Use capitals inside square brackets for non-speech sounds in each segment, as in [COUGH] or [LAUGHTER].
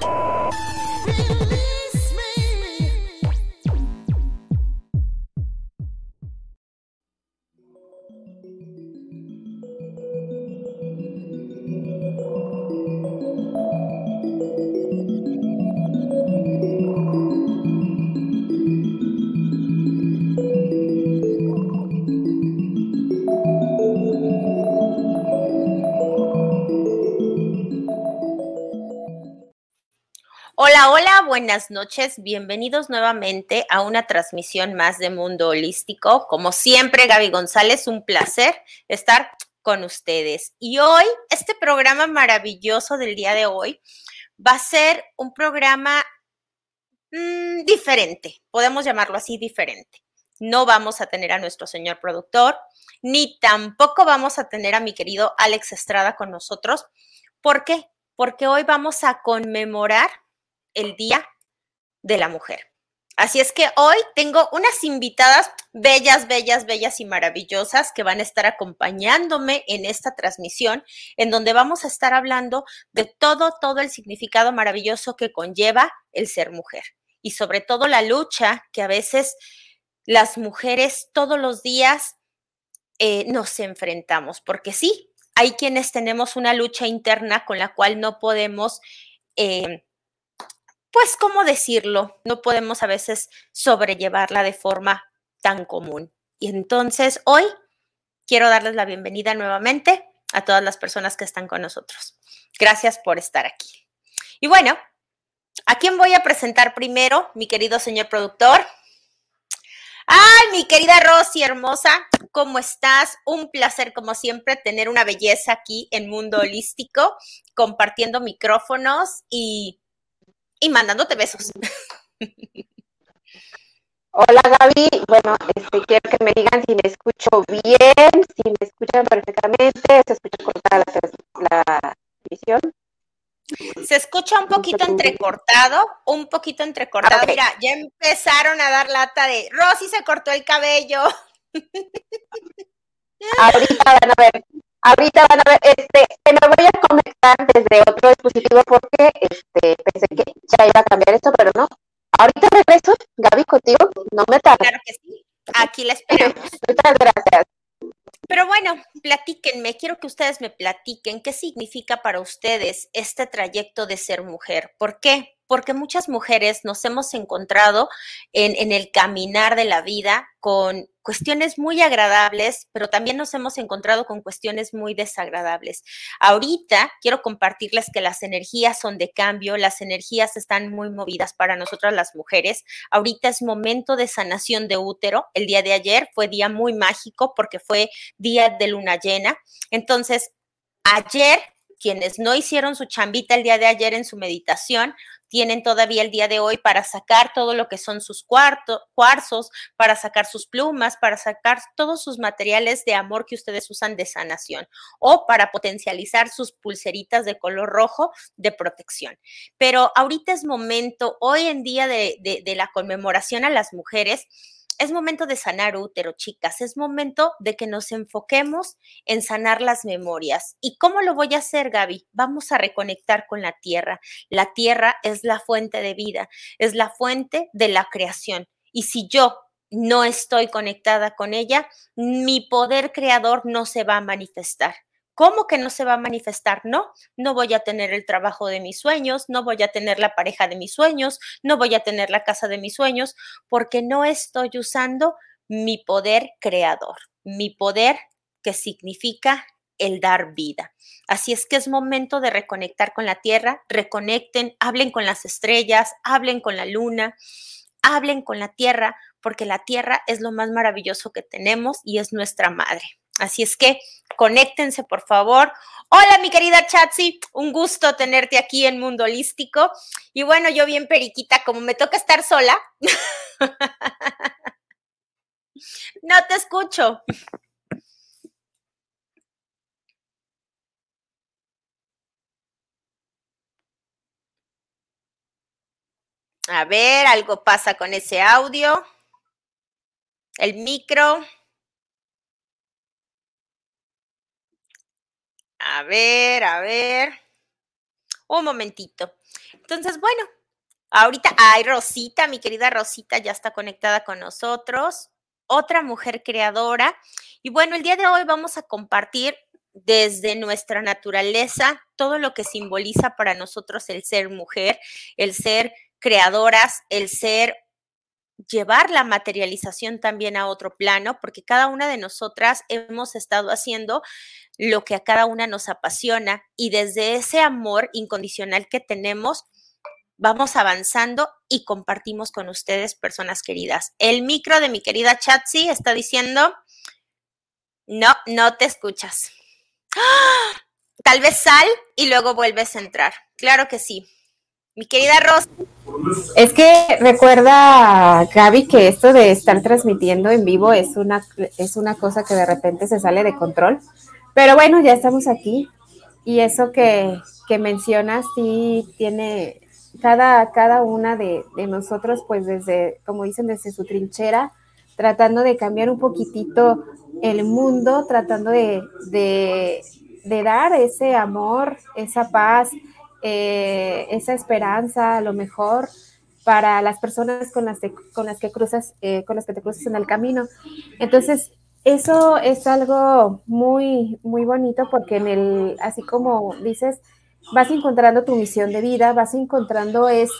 Really? Buenas noches. Bienvenidos nuevamente a una transmisión más de Mundo Holístico. Como siempre, Gaby González, un placer estar con ustedes. Y hoy, este programa maravilloso del día de hoy va a ser un programa mmm, diferente, podemos llamarlo así, diferente. No vamos a tener a nuestro señor productor, ni tampoco vamos a tener a mi querido Alex Estrada con nosotros. ¿Por qué? Porque hoy vamos a conmemorar el Día de la Mujer. Así es que hoy tengo unas invitadas bellas, bellas, bellas y maravillosas que van a estar acompañándome en esta transmisión, en donde vamos a estar hablando de todo, todo el significado maravilloso que conlleva el ser mujer y sobre todo la lucha que a veces las mujeres todos los días eh, nos enfrentamos, porque sí, hay quienes tenemos una lucha interna con la cual no podemos... Eh, pues, ¿cómo decirlo? No podemos a veces sobrellevarla de forma tan común. Y entonces hoy quiero darles la bienvenida nuevamente a todas las personas que están con nosotros. Gracias por estar aquí. Y bueno, ¿a quién voy a presentar primero, mi querido señor productor? Ay, mi querida Rosy hermosa, ¿cómo estás? Un placer, como siempre, tener una belleza aquí en Mundo Holístico, compartiendo micrófonos y y mandándote besos. Hola Gaby, bueno, este, quiero que me digan si me escucho bien, si me escuchan perfectamente, se escucha cortada la, la visión. Se escucha un poquito entrecortado, un poquito entrecortado. Mira, ya empezaron a dar lata de Rosy se cortó el cabello. Ahorita van a ver, ahorita van a ver, este, me voy a conectar desde otro dispositivo porque este, pensé que ya iba a cambiar esto, pero no. Ahorita regreso, Gaby, contigo, no me tardo. Claro que sí, aquí la esperamos. [LAUGHS] Muchas gracias. Pero bueno, platíquenme, quiero que ustedes me platiquen qué significa para ustedes este trayecto de ser mujer. ¿Por qué? Porque muchas mujeres nos hemos encontrado en, el caminar de la vida con cuestiones muy agradables, pero también nos hemos encontrado con cuestiones muy desagradables. Ahorita quiero compartirles que las energías son de cambio, las energías están muy movidas para nosotras las mujeres. Ahorita es momento de sanación de útero. El día de ayer fue día muy mágico porque fue día de luna llena. Entonces, ayer quienes no hicieron su chambita el día de ayer en su meditación, tienen todavía el día de hoy para sacar todo lo que son sus cuarzos, para sacar sus plumas, para sacar todos sus materiales de amor que ustedes usan de sanación o para potencializar sus pulseritas de color rojo de protección. Pero ahorita es momento, hoy en día de la conmemoración a las mujeres, es momento de sanar útero, chicas. Es momento de que nos enfoquemos en sanar las memorias. ¿Y cómo lo voy a hacer, Gaby? Vamos a reconectar con la tierra. La tierra es la fuente de vida, es la fuente de la creación. Y si yo no estoy conectada con ella, mi poder creador no se va a manifestar. ¿Cómo que no se va a manifestar? No, no voy a tener el trabajo de mis sueños, no voy a tener la pareja de mis sueños, no voy a tener la casa de mis sueños, porque no estoy usando mi poder creador, mi poder que significa el dar vida. Así es que es momento de reconectar con la tierra, reconecten, hablen con las estrellas, hablen con la luna, hablen con la tierra, porque la tierra es lo más maravilloso que tenemos y es nuestra madre. Así es que conéctense, por favor. Hola, mi querida Chatsi, un gusto tenerte aquí en Mundo Holístico. Y bueno, yo bien periquita, como me toca estar sola. [LAUGHS] no te escucho. A ver, algo pasa con ese audio. El micro. A ver, a ver. Un momentito. Entonces, bueno, ahorita, ay, Rosita, mi querida Rosita ya está conectada con nosotros, otra mujer creadora. Y bueno, el día de hoy vamos a compartir desde nuestra naturaleza todo lo que simboliza para nosotros el ser mujer, el ser creadoras, el ser llevar la materialización también a otro plano, porque cada una de nosotras hemos estado haciendo lo que a cada una nos apasiona y desde ese amor incondicional que tenemos, vamos avanzando y compartimos con ustedes, personas queridas. El micro de mi querida Chatsi está diciendo, no, no te escuchas. ¡Ah! Tal vez sal y luego vuelves a entrar. Claro que sí. Mi querida Rosa. Es que recuerda, Gaby, que esto de estar transmitiendo en vivo es una, es una cosa que de repente se sale de control. Pero bueno, ya estamos aquí. Y eso que, que mencionas sí tiene cada, cada una de, de, nosotros, pues desde, como dicen, desde su trinchera, tratando de cambiar un poquitito el mundo, tratando de, de, dar ese amor, esa paz, eh, esa esperanza, lo mejor para las personas con las, con las que cruzas, eh, con las que te cruzas en el camino. Entonces, eso es algo muy, muy bonito porque en el, así como dices, vas encontrando tu misión de vida, vas encontrando es,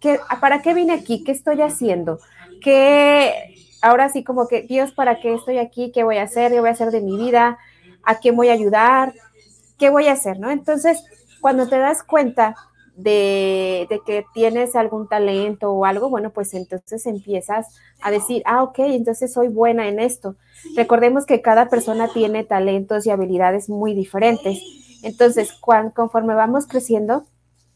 que, ¿para qué vine aquí? ¿Qué estoy haciendo? ¿Qué, ahora sí como que, Dios, ¿para qué estoy aquí? ¿Qué voy a hacer? ¿Qué voy a hacer de mi vida? ¿A quién voy a ayudar? ¿Qué voy a hacer? ¿No? Entonces, cuando te das cuenta de, que tienes algún talento o algo, bueno, pues entonces empiezas a decir, ah, ok, entonces soy buena en esto. Recordemos que cada persona tiene talentos y habilidades muy diferentes. Entonces, conforme vamos creciendo,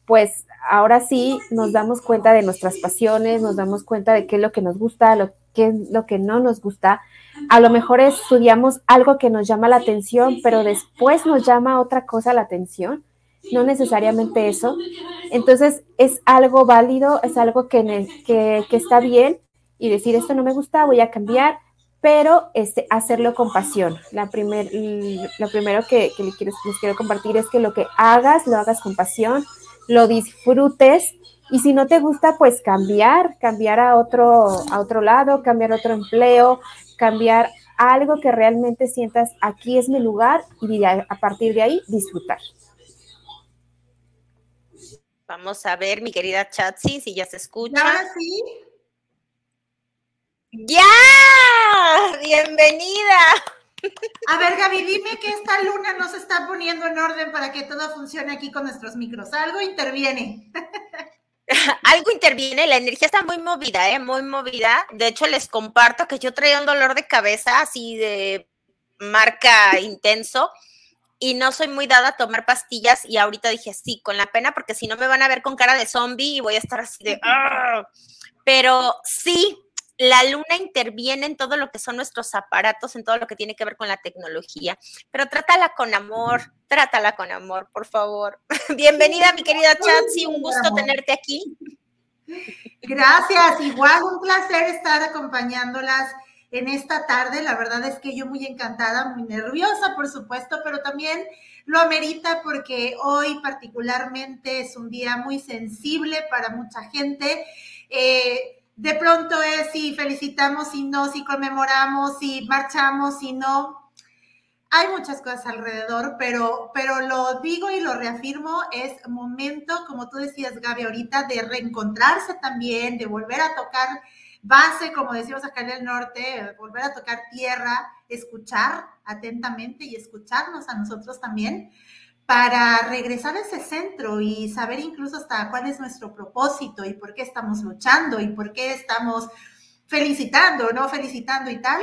pues ahora sí nos damos cuenta de nuestras pasiones, nos damos cuenta de qué es lo que nos gusta, lo, qué es lo que no nos gusta. A lo mejor estudiamos algo que nos llama la atención, pero después nos llama otra cosa la atención no necesariamente eso. Entonces es algo válido, es algo que, que, está bien y decir esto no me gusta, voy a cambiar, pero este, hacerlo con pasión. La primer, lo primero que, les, quiero, les quiero compartir es que lo que hagas, lo hagas con pasión, lo disfrutes y si no te gusta, pues cambiar, cambiar a otro, a otro lado, cambiar otro empleo, cambiar algo que realmente sientas aquí es mi lugar y a partir de ahí disfrutar. Vamos a ver, mi querida Chatsi, si ya se escucha. Ahora sí. ¡Ya! ¡Bienvenida! A ver, Gaby, dime que esta luna nos está poniendo en orden para que todo funcione aquí con nuestros micros. Algo interviene. [LAUGHS] Algo interviene, la energía está muy movida, ¿eh? Muy movida. De hecho, les comparto que yo traía un dolor de cabeza así de marca intenso y no soy muy dada a tomar pastillas y ahorita dije sí, con la pena, porque si no me van a ver con cara de zombie y voy a estar así de... ¡ah! Pero sí, la luna interviene en todo lo que son nuestros aparatos, en todo lo que tiene que ver con la tecnología, pero trátala con amor, trátala con amor, por favor. [LAUGHS] Bienvenida, mi querida Chatsi, un gusto tenerte aquí. Gracias, igual un placer estar acompañándolas en esta tarde. La verdad es que yo muy encantada, muy nerviosa, por supuesto, pero también lo amerita porque hoy particularmente es un día muy sensible para mucha gente. Eh, de pronto es si felicitamos, si no, si conmemoramos, si marchamos, si no. Hay muchas cosas alrededor, pero, pero lo digo y lo reafirmo, es momento, como tú decías, Gaby, ahorita, de reencontrarse también, de volver a tocar base, como decimos acá en el norte, volver a tocar tierra, escuchar atentamente y escucharnos a nosotros también para regresar a ese centro y saber incluso hasta cuál es nuestro propósito y por qué estamos luchando y por qué estamos felicitando, no felicitando y tal.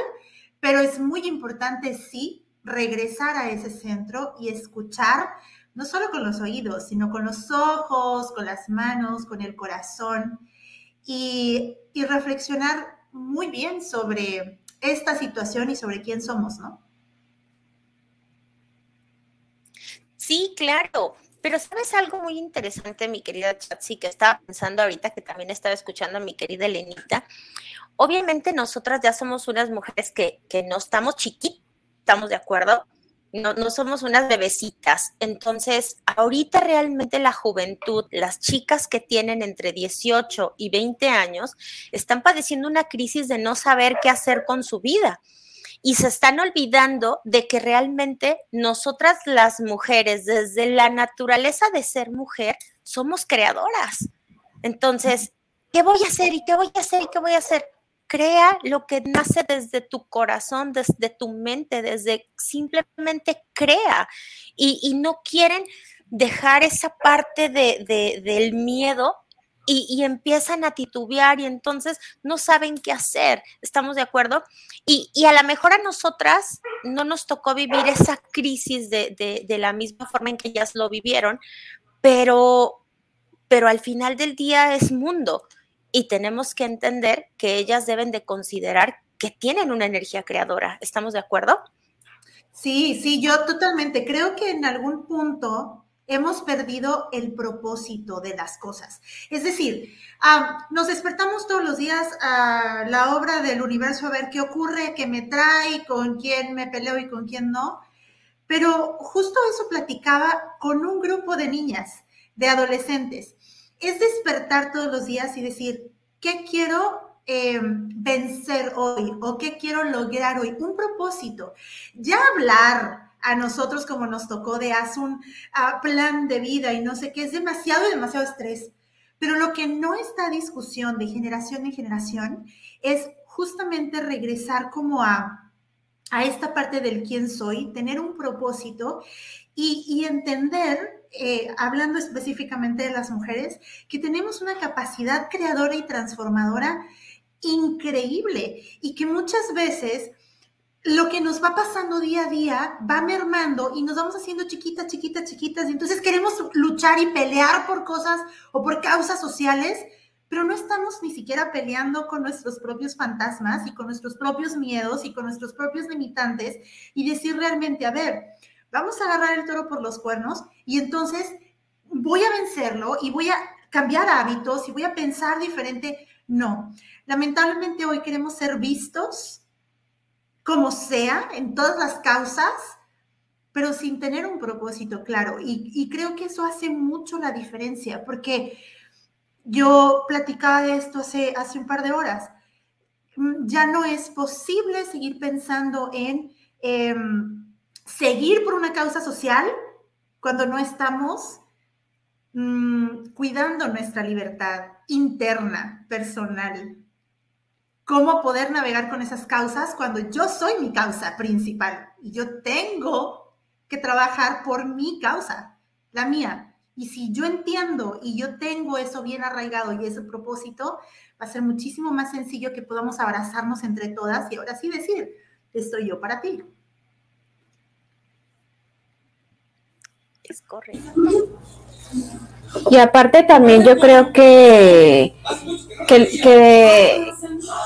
Pero es muy importante, sí, regresar a ese centro y escuchar, no solo con los oídos, sino con los ojos, con las manos, con el corazón y, reflexionar muy bien sobre esta situación y sobre quién somos, ¿no? Sí, claro. Pero sabes algo muy interesante, mi querida Chatsi, que estaba pensando ahorita, que también estaba escuchando a mi querida Elenita. Obviamente nosotras ya somos unas mujeres que, que no estamos chiquitas, estamos de acuerdo, no, no somos unas bebecitas. Entonces, ahorita realmente la juventud, las chicas que tienen entre 18 y 20 años, están padeciendo una crisis de no saber qué hacer con su vida y se están olvidando de que realmente nosotras las mujeres, desde la naturaleza de ser mujer, somos creadoras. Entonces, ¿qué voy a hacer y qué voy a hacer y qué voy a hacer? Crea lo que nace desde tu corazón, desde tu mente, desde simplemente crea. Y, no quieren dejar esa parte de, del miedo y, empiezan a titubear y entonces no saben qué hacer. ¿Estamos de acuerdo? Y, a lo mejor a nosotras no nos tocó vivir esa crisis de, de, la misma forma en que ellas lo vivieron, pero, pero al final del día es mundo y tenemos que entender que ellas deben de considerar que tienen una energía creadora. ¿Estamos de acuerdo? Sí, sí, yo totalmente. Creo que en algún punto hemos perdido el propósito de las cosas. Es decir, nos despertamos todos los días a la obra del universo a ver qué ocurre, qué me trae, con quién me peleo y con quién no. Pero justo eso platicaba con un grupo de niñas, de adolescentes. Es despertar todos los días y decir, ¿qué quiero eh, vencer hoy o qué quiero lograr hoy? Un propósito. Ya hablar a nosotros como nos tocó de haz un ah, plan de vida y no sé qué, es demasiado demasiado estrés. Pero lo que no está discusión de generación en generación es justamente regresar como a, a esta parte del quién soy, tener un propósito y, entender, eh, hablando específicamente de las mujeres, que tenemos una capacidad creadora y transformadora increíble y que muchas veces lo que nos va pasando día a día va mermando y nos vamos haciendo chiquitas, chiquitas, chiquitas. Y entonces queremos luchar y pelear por cosas o por causas sociales, pero no estamos ni siquiera peleando con nuestros propios fantasmas y con nuestros propios miedos y con nuestros propios limitantes y decir realmente, a ver, vamos a agarrar el toro por los cuernos y entonces voy a vencerlo y voy a cambiar hábitos y voy a pensar diferente. No, lamentablemente hoy queremos ser vistos como sea, en todas las causas, pero sin tener un propósito claro. Y, creo que eso hace mucho la diferencia, porque yo platicaba de esto hace, hace un par de horas. Mm, ya no es posible seguir pensando en em, seguir por una causa social cuando no estamos mm, cuidando nuestra libertad interna, personal cómo poder navegar con esas causas cuando yo soy mi causa principal y yo tengo que trabajar por mi causa, la mía. Y si yo entiendo y yo tengo eso bien arraigado y ese propósito, va a ser muchísimo más sencillo que podamos abrazarnos entre todas y ahora sí decir, estoy yo para ti. Es correcto. Y aparte también yo creo que, que,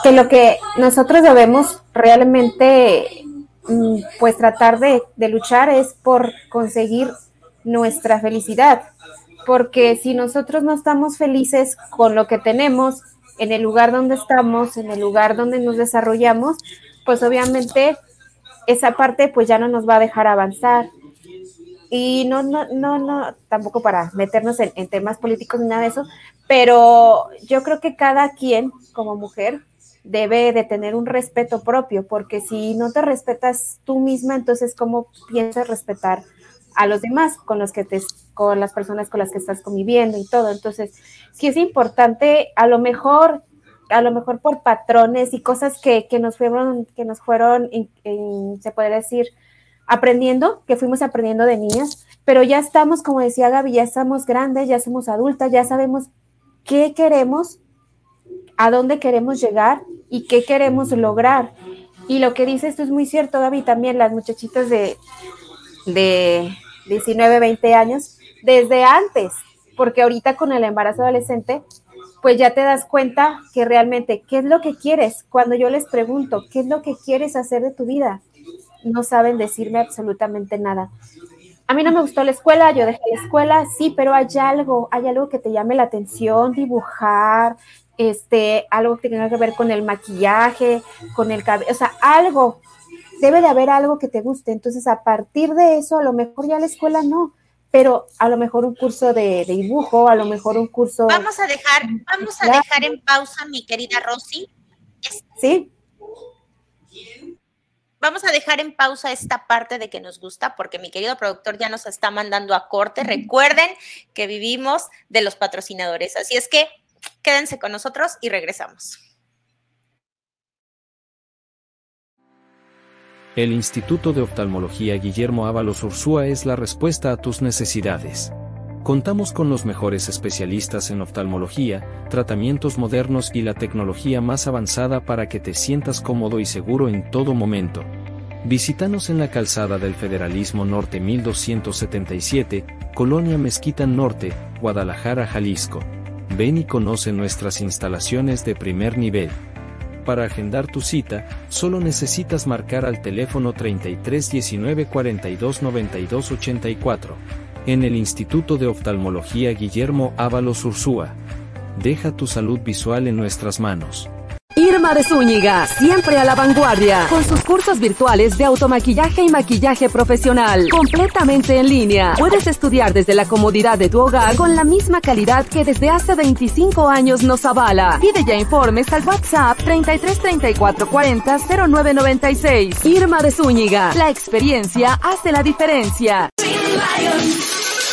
que, lo que nosotros debemos realmente mm, pues tratar de, de luchar es por conseguir nuestra felicidad. Porque si nosotros no estamos felices con lo que tenemos, en el lugar donde estamos, en el lugar donde nos desarrollamos, pues obviamente esa parte pues ya no nos va a dejar avanzar. Y no, no, no, no, tampoco para meternos en, temas políticos ni nada de eso, pero yo creo que cada quien como mujer debe de tener un respeto propio, porque si no te respetas tú misma, entonces cómo piensas respetar a los demás con los que te, con las personas con las que estás conviviendo y todo. Entonces, sí es importante, a lo mejor, a lo mejor por patrones y cosas que, que nos fueron, que nos fueron, se puede decir, aprendiendo, que fuimos aprendiendo de niñas, pero ya estamos, como decía Gaby, ya estamos grandes, ya somos adultas, ya sabemos qué queremos, a dónde queremos llegar y qué queremos lograr. Y lo que dices esto es muy cierto, Gaby, también las muchachitas de, de 19, 20 años, desde antes, porque ahorita con el embarazo adolescente, pues ya te das cuenta que realmente, ¿qué es lo que quieres? Cuando yo les pregunto, ¿qué es lo que quieres hacer de tu vida? No saben decirme absolutamente nada. A mí no me gustó la escuela, yo dejé la escuela, sí, pero hay algo, hay algo que te llame la atención, dibujar, este, algo que tenga que ver con el maquillaje, con el cabello, o sea, algo, debe de haber algo que te guste. Entonces, a partir de eso, a lo mejor ya la escuela no, pero a lo mejor un curso de, dibujo, a lo mejor un curso. Vamos a dejar, vamos a dejar en pausa, mi querida Rosy. Sí. Vamos a dejar en pausa esta parte de que nos gusta, porque mi querido productor ya nos está mandando a corte. Recuerden que vivimos de los patrocinadores, así es que quédense con nosotros y regresamos. El Instituto de Oftalmología Guillermo Ábalos Ursúa es la respuesta a tus necesidades. Contamos con los mejores especialistas en oftalmología, tratamientos modernos y la tecnología más avanzada para que te sientas cómodo y seguro en todo momento. Visítanos en la calzada del Federalismo Norte 1277, Colonia Mezquita Norte, Guadalajara, Jalisco. Ven y conoce nuestras instalaciones de primer nivel. Para agendar tu cita, solo necesitas marcar al teléfono 33 19 42 92 84. En el Instituto de Oftalmología Guillermo Ábalos Ursúa. Deja tu salud visual en nuestras manos. Irma de Zúñiga, siempre a la vanguardia, con sus cursos virtuales de automaquillaje y maquillaje profesional, completamente en línea. Puedes estudiar desde la comodidad de tu hogar con la misma calidad que desde hace 25 años nos avala. Pide ya informes al WhatsApp 33 34 40 0996. Irma de Zúñiga, la experiencia hace la diferencia.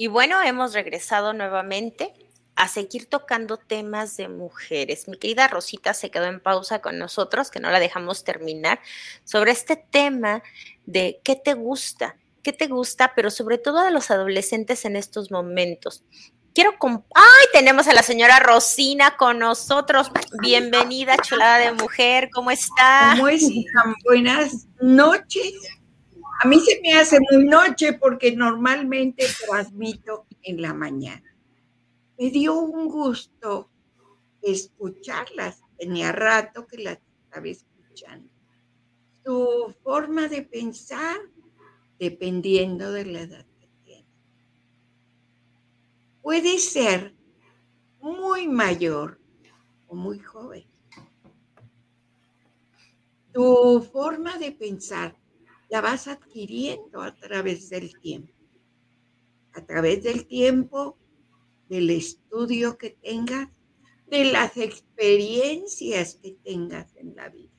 Y bueno, hemos regresado nuevamente a seguir tocando temas de mujeres. Mi querida Rosita se quedó en pausa con nosotros, que no la dejamos terminar, sobre este tema de qué te gusta, qué te gusta, pero sobre todo a los adolescentes en estos momentos. Quiero ¡Ay! Tenemos a la señora Rosina con nosotros. Bienvenida, chulada de mujer. ¿Cómo está? ¿Cómo están? Buenas noches. A mí se me hace muy noche porque normalmente transmito en la mañana. Me dio un gusto escucharlas. Tenía rato que las estaba escuchando. Su forma de pensar, dependiendo de la edad que tiene. Puede ser muy mayor o muy joven. Tu forma de pensar la vas adquiriendo a través del tiempo. A través del tiempo, del estudio que tengas, de las experiencias que tengas en la vida.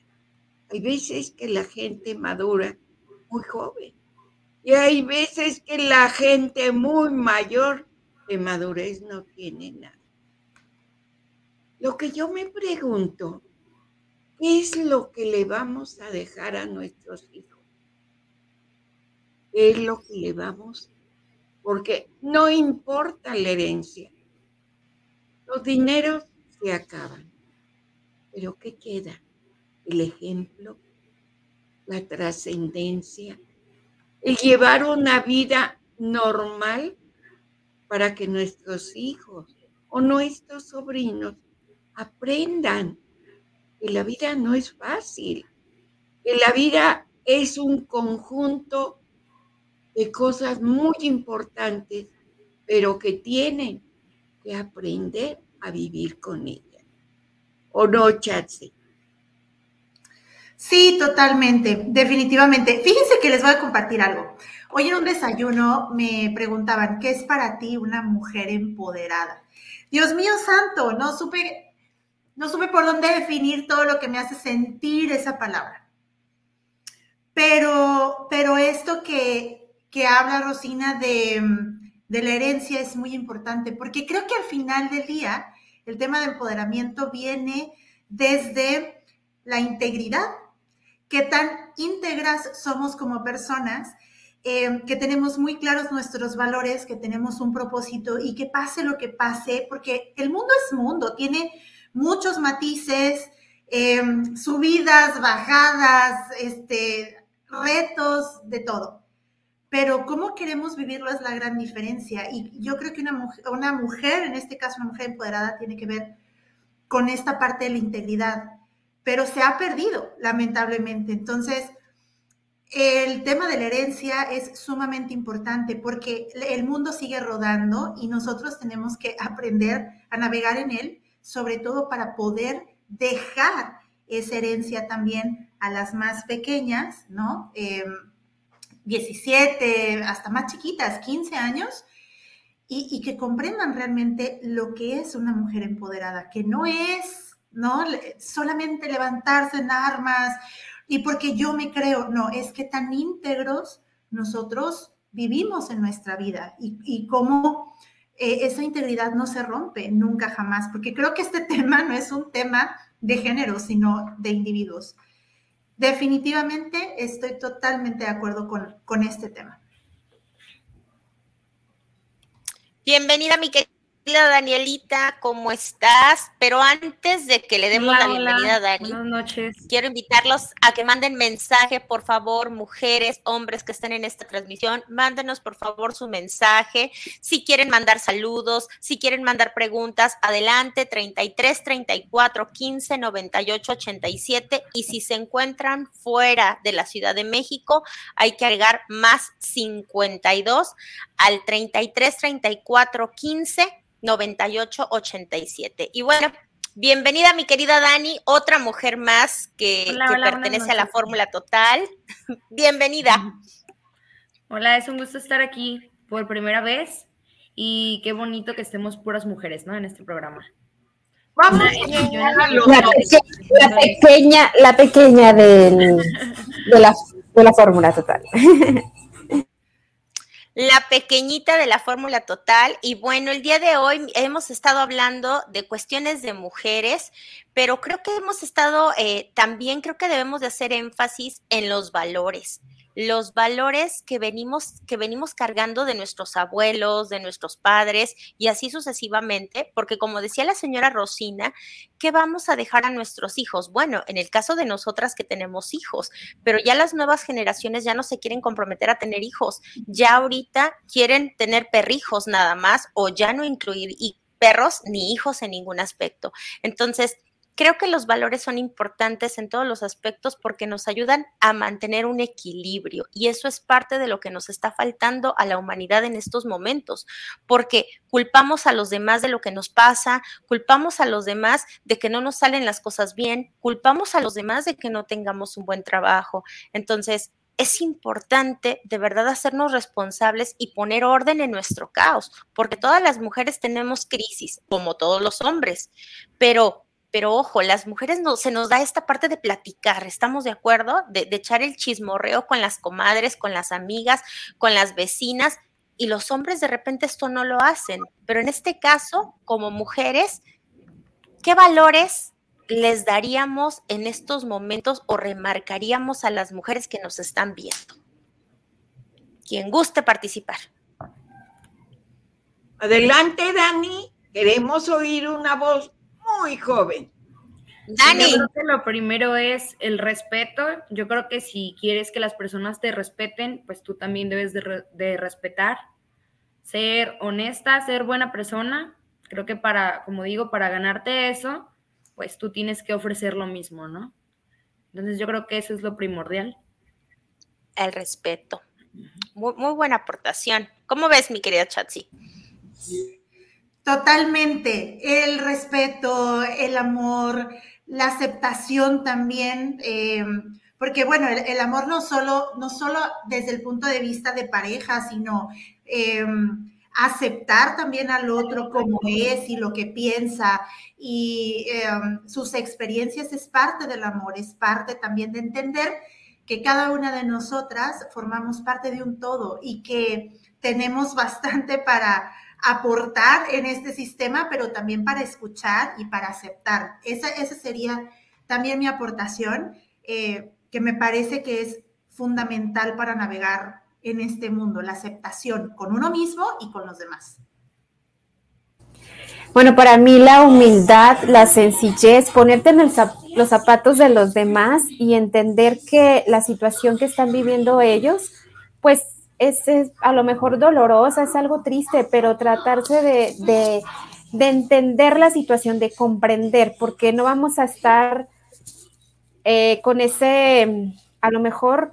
Hay veces que la gente madura muy joven y hay veces que la gente muy mayor de madurez no tiene nada. Lo que yo me pregunto, ¿qué es lo que le vamos a dejar a nuestros hijos? Es lo que le vamos, porque no importa la herencia, los dineros se acaban, pero ¿qué queda? El ejemplo, la trascendencia, el llevar una vida normal para que nuestros hijos o nuestros sobrinos aprendan que la vida no es fácil, que la vida es un conjunto de cosas muy importantes, pero que tienen que aprender a vivir con ella. ¿O no, Chatsi? Sí, totalmente, definitivamente. Fíjense que les voy a compartir algo. Hoy en un desayuno me preguntaban, ¿qué es para ti una mujer empoderada? Dios mío santo, no supe, no supe por dónde definir todo lo que me hace sentir esa palabra. Pero, pero esto que, que habla Rosina de, de la herencia es muy importante, porque creo que al final del día el tema de empoderamiento viene desde la integridad, qué tan íntegras somos como personas, eh, que tenemos muy claros nuestros valores, que tenemos un propósito y que pase lo que pase, porque el mundo es mundo, tiene muchos matices, eh, subidas, bajadas, este, retos, de todo. Pero cómo queremos vivirlo es la gran diferencia. Y yo creo que una mujer, una mujer, en este caso una mujer empoderada, tiene que ver con esta parte de la integridad. Pero se ha perdido, lamentablemente. Entonces, el tema de la herencia es sumamente importante porque el mundo sigue rodando y nosotros tenemos que aprender a navegar en él, sobre todo para poder dejar esa herencia también a las más pequeñas, ¿no? 17, em, hasta más chiquitas, 15 años, y, que comprendan realmente lo que es una mujer empoderada, que no es, ¿no? Solamente levantarse en armas y porque yo me creo, no, es que tan íntegros nosotros vivimos en nuestra vida y, y cómo eh, esa integridad no se rompe nunca jamás, porque creo que este [LAUGHS] tema no es un tema de género, sino de individuos. Definitivamente estoy totalmente de acuerdo con, este tema. Bienvenida, mi querida Hola Danielita, ¿cómo estás? Pero antes de que le demos la bienvenida a Dani, buenas noches. quiero invitarlos a que manden mensaje, por favor, mujeres, hombres que estén en esta transmisión, mándenos por favor su mensaje. Si quieren mandar saludos, si quieren mandar preguntas, adelante, 33 34 15 98 87. Y si se encuentran fuera de la Ciudad de México, hay que agregar más 52 al 33 34 15 9887. Y bueno, bienvenida mi querida Dani, otra mujer más que, pertenece a la Fórmula Total. [LAUGHS] bienvenida. [LAUGHS] Hola, es un gusto estar aquí por primera vez y qué bonito que estemos puras mujeres, ¿no? En este programa. Vamos, la, pequeña, la pequeña de, la, de la Fórmula Total. [LAUGHS] la pequeñita de la fórmula total. Y bueno, el día de hoy hemos estado hablando de cuestiones de mujeres, pero creo que hemos estado, eh, también creo que debemos de hacer énfasis en los valores los valores que venimos, que venimos cargando de nuestros abuelos, de nuestros padres y así sucesivamente, porque como decía la señora Rosina, ¿qué vamos a dejar a nuestros hijos? Bueno, en el caso de nosotras que tenemos hijos, pero ya las nuevas generaciones ya no se quieren comprometer a tener hijos, ya ahorita quieren tener perrijos nada más o ya no incluir perros ni hijos en ningún aspecto. Entonces, Creo que los valores son importantes en todos los aspectos porque nos ayudan a mantener un equilibrio y eso es parte de lo que nos está faltando a la humanidad en estos momentos, porque culpamos a los demás de lo que nos pasa, culpamos a los demás de que no nos salen las cosas bien, culpamos a los demás de que no tengamos un buen trabajo. Entonces, es importante de verdad hacernos responsables y poner orden en nuestro caos, porque todas las mujeres tenemos crisis, como todos los hombres, pero pero ojo, las mujeres no, se nos da esta parte de platicar, ¿estamos de acuerdo? De, echar el chismorreo con las comadres, con las amigas, con las vecinas, y los hombres de repente esto no lo hacen. Pero en este caso, como mujeres, ¿qué valores les daríamos en estos momentos o remarcaríamos a las mujeres que nos están viendo? Quien guste participar. Adelante, Dani. Queremos oír una voz muy joven. Dani. Yo creo que lo primero es el respeto. Yo creo que si quieres que las personas te respeten, pues tú también debes de, respetar. Ser honesta, ser buena persona. Creo que para, como digo, para ganarte eso, pues tú tienes que ofrecer lo mismo, ¿no? Entonces yo creo que eso es lo primordial. El respeto. Muy, muy buena aportación. ¿Cómo ves, mi querida Chatsi? Totalmente. El respeto, el amor, la aceptación también. Eh, porque bueno, el, amor no solo, no solo desde el punto de vista de pareja, sino eh, aceptar también al otro como es y lo que piensa y eh, sus experiencias es parte del amor, es parte también de entender que cada una de nosotras formamos parte de un todo y que tenemos bastante para aportar en este sistema, pero también para escuchar y para aceptar. Esa, esa sería también mi aportación, eh, que me parece que es fundamental para navegar en este mundo, la aceptación con uno mismo y con los demás. Bueno, para mí la humildad, la sencillez, ponerte en los zapatos de los demás y entender que la situación que están viviendo ellos, pues es, a lo mejor dolorosa, es algo triste, pero tratarse de, entender la situación, de comprender, porque no vamos a estar eh, con ese, a lo mejor,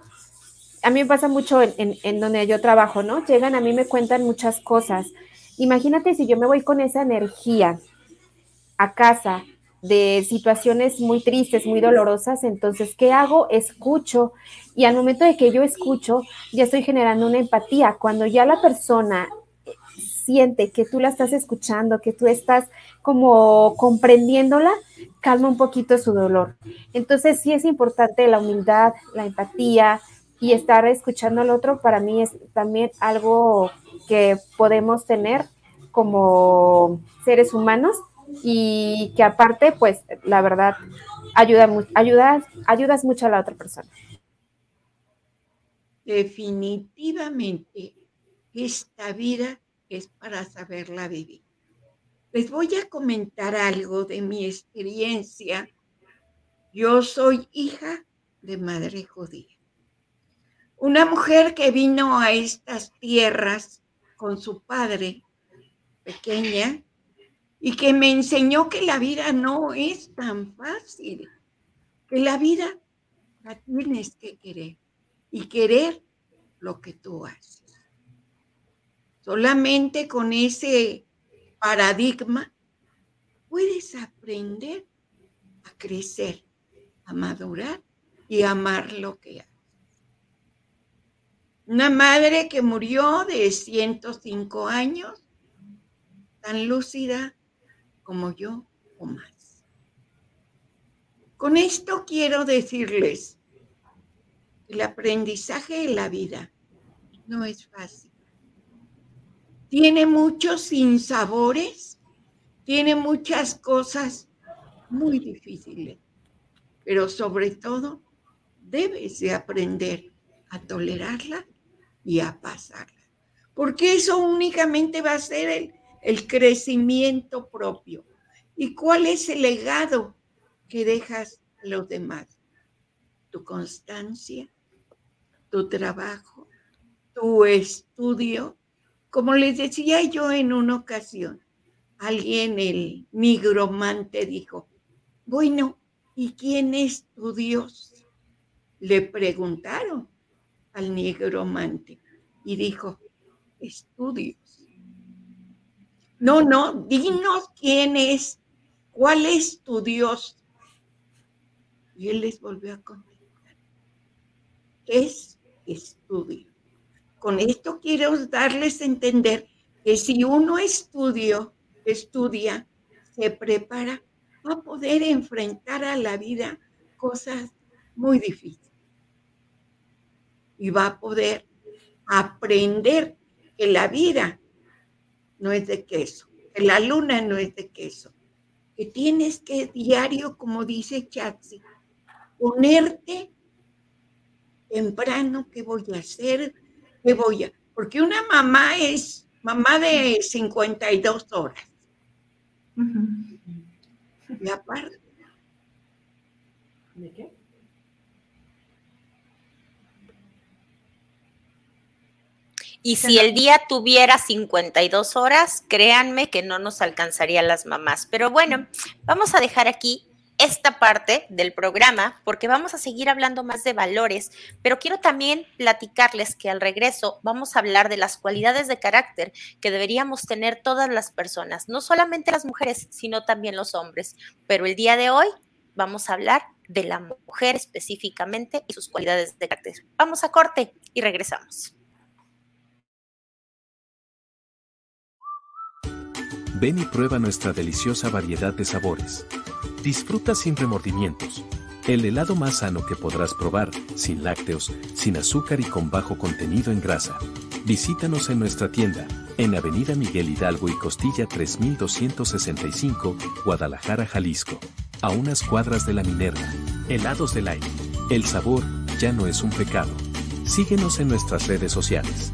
a mí me pasa mucho en, en donde yo trabajo, ¿no? Llegan a mí me cuentan muchas cosas Imagínate si yo me voy con esa energía a casa de situaciones muy tristes, muy dolorosas, entonces, ¿qué hago? Escucho y al momento de que yo escucho, ya estoy generando una empatía. Cuando ya la persona siente que tú la estás escuchando, que tú estás como comprendiéndola, calma un poquito su dolor. Entonces, sí es importante la humildad, la empatía y estar escuchando al otro, para mí es también algo que podemos tener como seres humanos y que aparte, pues la verdad, ayuda, ayuda, ayudas mucho a la otra persona. Definitivamente, esta vida es para saberla vivir. Les voy a comentar algo de mi experiencia. Yo soy hija de madre judía. Una mujer que vino a estas tierras con su padre, pequeña, y que me enseñó que la vida no es tan fácil, que la vida la tienes que querer y querer lo que tú haces. Solamente con ese paradigma puedes aprender a crecer, a madurar y amar lo que haces. Una madre que murió de 105 años, tan lúcida como yo o más. Con esto quiero decirles el aprendizaje de la vida no es fácil. Tiene muchos sinsabores, tiene muchas cosas muy difíciles, pero sobre todo debes de aprender a tolerarla y a pasarla. Porque eso únicamente va a ser el, el crecimiento propio. ¿Y cuál es el legado que dejas a los demás? Tu constancia, tu trabajo, tu estudio. Como les decía yo en una ocasión, alguien, el nigromante, dijo, bueno, ¿y quién es tu Dios? Le preguntaron al nigromante y dijo, estudios. No, no, dinos quién es, cuál es tu Dios. Y él les volvió a contestar, es estudio. Con esto quiero darles a entender que si uno estudio, estudia, se prepara, va a poder enfrentar a la vida cosas muy difíciles y va a poder aprender que la vida no es de queso, que la luna no es de queso, que tienes que diario, como dice Chatsi, ponerte temprano qué voy a hacer, qué voy a... Porque una mamá es mamá de 52 horas. Y aparte. ¿De qué? Y si el día tuviera 52 horas, créanme que no nos alcanzaría las mamás. Pero bueno, vamos a dejar aquí esta parte del programa porque vamos a seguir hablando más de valores, pero quiero también platicarles que al regreso vamos a hablar de las cualidades de carácter que deberíamos tener todas las personas, no solamente las mujeres, sino también los hombres. Pero el día de hoy vamos a hablar de la mujer específicamente y sus cualidades de carácter. Vamos a corte y regresamos. Ven y prueba nuestra deliciosa variedad de sabores. Disfruta sin remordimientos. El helado más sano que podrás probar, sin lácteos, sin azúcar y con bajo contenido en grasa. Visítanos en nuestra tienda, en Avenida Miguel Hidalgo y Costilla 3265, Guadalajara, Jalisco. A unas cuadras de la Minerva. Helados del aire. El sabor ya no es un pecado. Síguenos en nuestras redes sociales.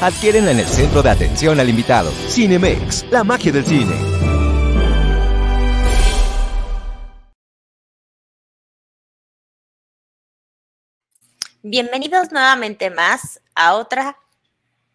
adquiérenla en el centro de atención al invitado. Cinemex, la magia del cine. Bienvenidos nuevamente más a otra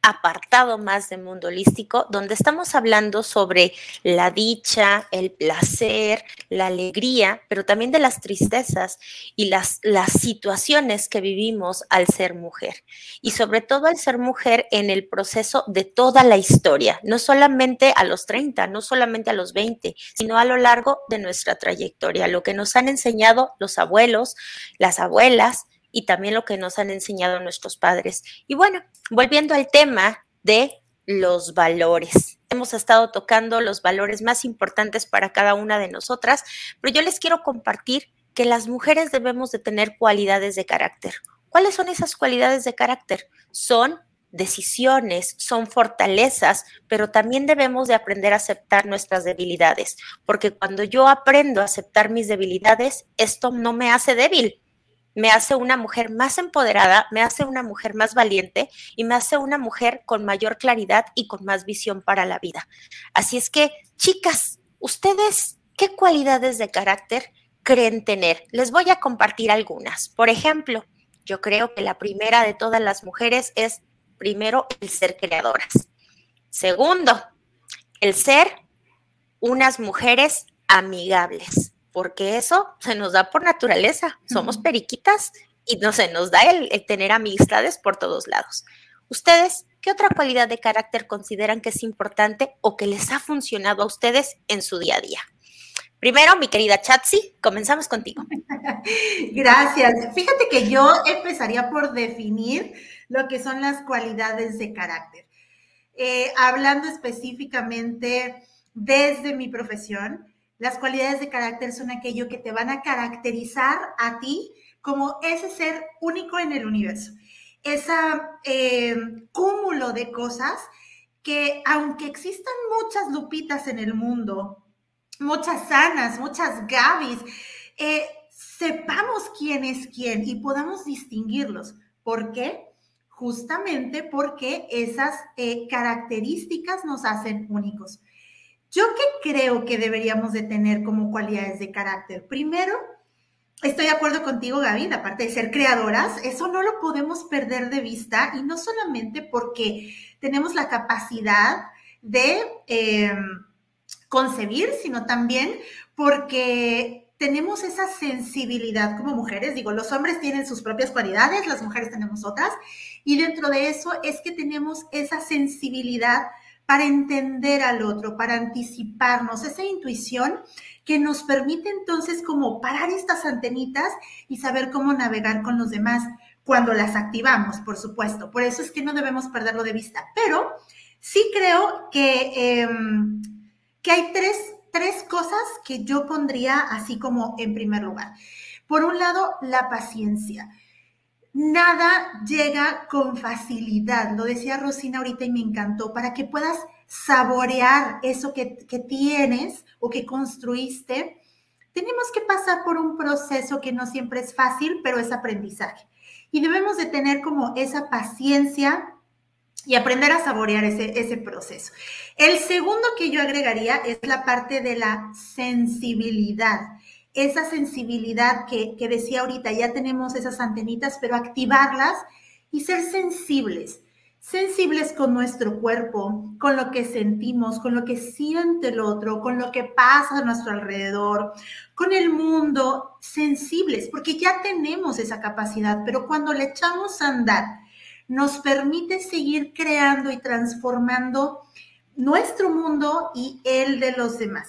apartado más de Mundo Holístico, donde estamos hablando sobre la dicha, el placer, la alegría, pero también de las tristezas y las, las situaciones que vivimos al ser mujer. Y sobre todo al ser mujer en el proceso de toda la historia, no solamente a los 30, no solamente a los 20, sino a lo largo de nuestra trayectoria, lo que nos han enseñado los abuelos, las abuelas, y también lo que nos han enseñado nuestros padres. Y bueno, volviendo al tema de los valores. Hemos estado tocando los valores más importantes para cada una de nosotras, pero yo les quiero compartir que las mujeres debemos de tener cualidades de carácter. ¿Cuáles son esas cualidades de carácter? Son decisiones, son fortalezas, pero también debemos de aprender a aceptar nuestras debilidades, porque cuando yo aprendo a aceptar mis debilidades, esto no me hace débil, me hace una mujer más empoderada, me hace una mujer más valiente y me hace una mujer con mayor claridad y con más visión para la vida. Así es que, chicas, ustedes, ¿qué cualidades de carácter creen tener? Les voy a compartir algunas. Por ejemplo, yo creo que la primera de todas las mujeres es, primero, el ser creadoras. Segundo, el ser unas mujeres amigables porque eso se nos da por naturaleza. Somos periquitas y no se nos da el, tener amistades por todos lados. Ustedes, ¿qué otra cualidad de carácter consideran que es importante o que les ha funcionado a ustedes en su día a día? Primero, mi querida Chatsi, comenzamos contigo. [LAUGHS] Gracias. Fíjate que yo empezaría por definir lo que son las cualidades de carácter. Eh, hablando específicamente desde mi profesión, las cualidades de carácter son aquello que te van a caracterizar a ti como ese ser único en el universo. Ese eh, cúmulo de cosas que aunque existan muchas lupitas en el mundo, muchas sanas, muchas Gabis, eh, sepamos quién es quién y podamos distinguirlos. ¿Por qué? Justamente porque esas eh, características nos hacen únicos. ¿Yo qué creo que deberíamos de tener como cualidades de carácter? Primero, estoy de acuerdo contigo, Gaby, aparte de ser creadoras, eso no lo podemos perder de vista y no solamente porque tenemos la capacidad de em, concebir, sino también porque tenemos esa sensibilidad como mujeres. Digo, los hombres tienen sus propias cualidades, las mujeres tenemos otras, y dentro de eso es que tenemos esa sensibilidad para entender al otro, para anticiparnos, esa intuición que nos permite entonces como parar estas antenitas y saber cómo navegar con los demás. cuando las activamos, por supuesto. Por eso es que no debemos perderlo de vista. Pero sí creo que, em, que hay tres, tres cosas que yo pondría así como en primer lugar. Por un lado, la paciencia. Nada llega con facilidad, lo decía Rosina ahorita y me encantó, para que puedas saborear eso que, tienes o que construiste, tenemos que pasar por un proceso que no siempre es fácil, pero es aprendizaje. Y debemos de tener como esa paciencia y aprender a saborear ese proceso. El segundo que yo agregaría es la parte de la sensibilidad. Esa sensibilidad que, que decía ahorita, ya tenemos esas antenitas, pero activarlas y ser sensibles sensibles con nuestro cuerpo, con lo que sentimos, con lo que siente el otro, con lo que pasa a nuestro alrededor, con el mundo, sensibles, porque ya tenemos esa capacidad, pero cuando le echamos a andar, nos permite seguir creando y transformando nuestro mundo y el de los demás.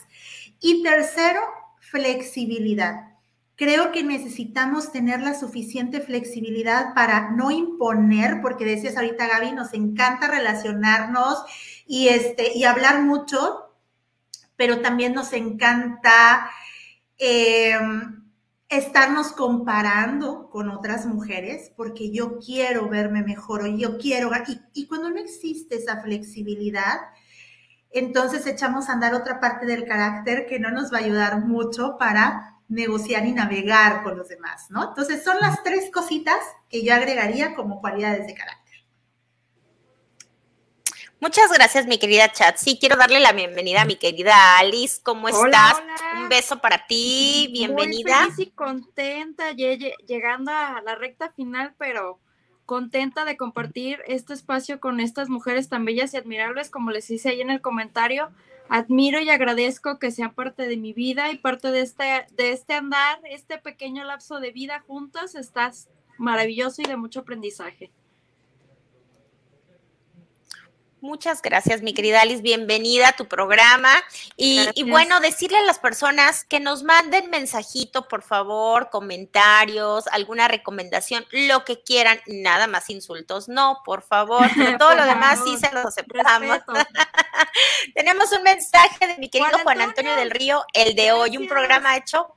Y tercero, flexibilidad. Creo que necesitamos tener la suficiente flexibilidad para no imponer, porque decías ahorita Gaby, nos encanta relacionarnos y, este, y hablar mucho, pero también nos encanta em, estarnos comparando con otras mujeres, porque yo quiero verme mejor o yo quiero, y, y cuando no existe esa flexibilidad, entonces echamos a andar otra parte del carácter que no nos va a ayudar mucho para negociar y navegar con los demás, ¿no? Entonces son las tres cositas que yo agregaría como cualidades de carácter. Muchas gracias, mi querida Chat. Sí, quiero darle la bienvenida a mi querida Alice. ¿Cómo estás? Un beso para ti, bienvenida. Muy feliz y contenta, llegando a la recta final, pero contenta de compartir este espacio con estas mujeres tan bellas y admirables, como les hice ahí en el comentario admiro y agradezco que sean parte de mi vida y parte de este, de este andar, este pequeño lapso de vida juntos. Estás maravilloso y de mucho aprendizaje. Muchas gracias, mi querida Alice. Bienvenida a tu programa. Y, y, bueno, decirle a las personas que nos manden mensajito, por favor, comentarios, alguna recomendación, lo que quieran, nada más insultos, no, por favor. Pero [LAUGHS] todo lo demás sí se los aceptamos. [LAUGHS] Tenemos un mensaje de mi querido Juan Antonio del Río, el de hoy, un programa hecho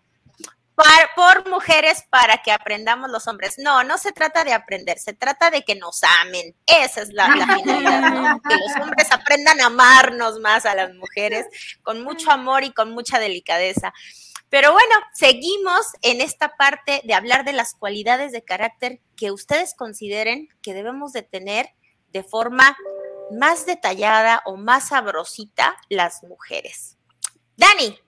por mujeres para que aprendamos los hombres. No, no se trata de aprender, se trata de que nos amen. Esa es la, finalidad, que los hombres aprendan a amarnos más a las mujeres con mucho amor y con mucha delicadeza. Pero bueno, seguimos en esta parte de hablar de las cualidades de carácter que ustedes consideren que debemos de tener de forma más detallada o más sabrosita las mujeres. Dani,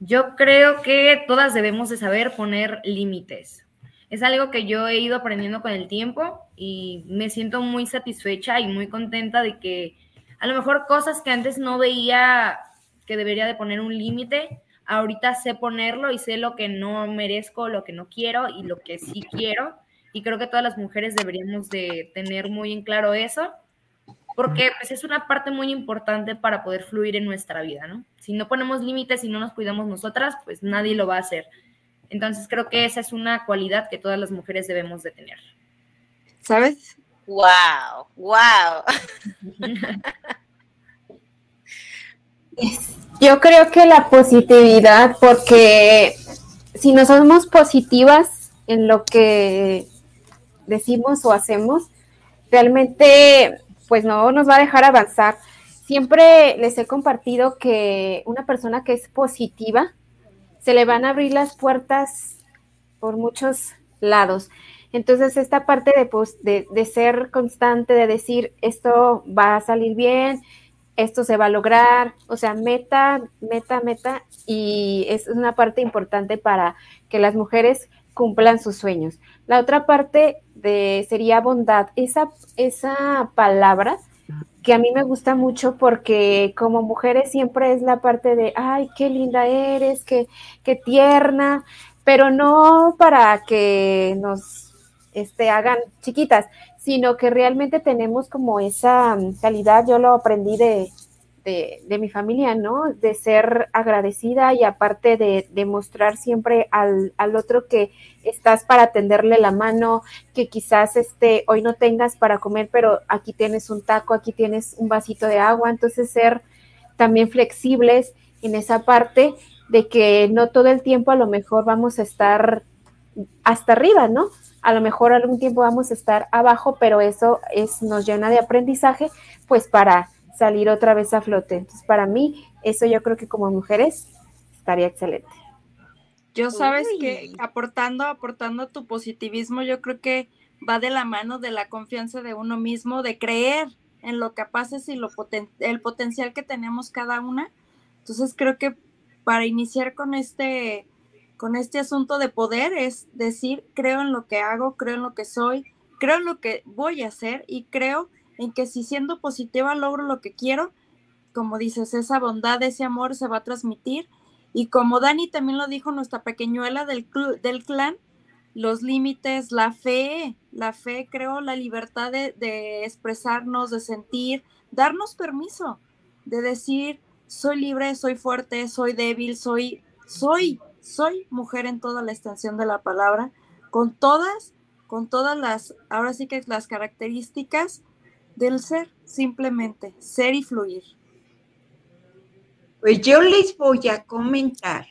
yo creo que todas debemos de saber poner límites. Es algo que yo he ido aprendiendo con el tiempo y me siento muy satisfecha y muy contenta de que a lo mejor cosas que antes no veía que debería de poner un límite, ahorita sé ponerlo y sé lo que no merezco, lo que no quiero y lo que sí quiero. Y creo que todas las mujeres deberíamos de tener muy en claro eso porque pues, es una parte muy importante para poder fluir en nuestra vida, ¿no? Si no ponemos límites y no nos cuidamos nosotras, pues nadie lo va a hacer. Entonces creo que esa es una cualidad que todas las mujeres debemos de tener. ¿Sabes? Wow, wow. [LAUGHS] Yo creo que la positividad, porque si no somos positivas en lo que decimos o hacemos, realmente pues no nos va a dejar avanzar. Siempre les he compartido que una persona que es positiva, se le van a abrir las puertas por muchos lados. Entonces, esta parte de, pues, de, de, ser constante, de decir, esto va a salir bien, esto se va a lograr, o sea, meta, meta, meta, y es una parte importante para que las mujeres cumplan sus sueños. La otra parte de, sería bondad. Esa, esa palabra que a mí me gusta mucho porque como mujeres siempre es la parte de, ay, qué linda eres, qué, qué tierna, pero no para que nos este, hagan chiquitas, sino que realmente tenemos como esa calidad, yo lo aprendí de, de, mi familia, ¿no? De ser agradecida y aparte de, demostrar siempre al, al, otro que estás para tenderle la mano, que quizás este, hoy no tengas para comer, pero aquí tienes un taco, aquí tienes un vasito de agua, entonces ser también flexibles en esa parte de que no todo el tiempo a lo mejor vamos a estar hasta arriba, ¿no? A lo mejor algún tiempo vamos a estar abajo, pero eso es, nos llena de aprendizaje, pues para salir otra vez a flote. Entonces, para mí, eso yo creo que como mujeres estaría excelente. Yo sabes que aportando, aportando tu positivismo, yo creo que va de la mano de la confianza de uno mismo, de creer en lo capaces y lo el potencial que tenemos cada una. Entonces creo que para iniciar con este, con este asunto de poder es decir, creo en lo que hago, creo en lo que soy, creo en lo que voy a hacer y creo en que si siendo positiva logro lo que quiero, como dices, esa bondad, ese amor se va a transmitir. Y como Dani también lo dijo, nuestra pequeñuela del, del clan, los límites, la fe, la fe, creo, la libertad de, de, expresarnos, de sentir, darnos permiso de decir, soy libre, soy fuerte, soy débil, soy, soy, soy mujer en toda la extensión de la palabra, con todas, con todas las, ahora sí que las características del ser, simplemente ser y fluir. Pues yo les voy a comentar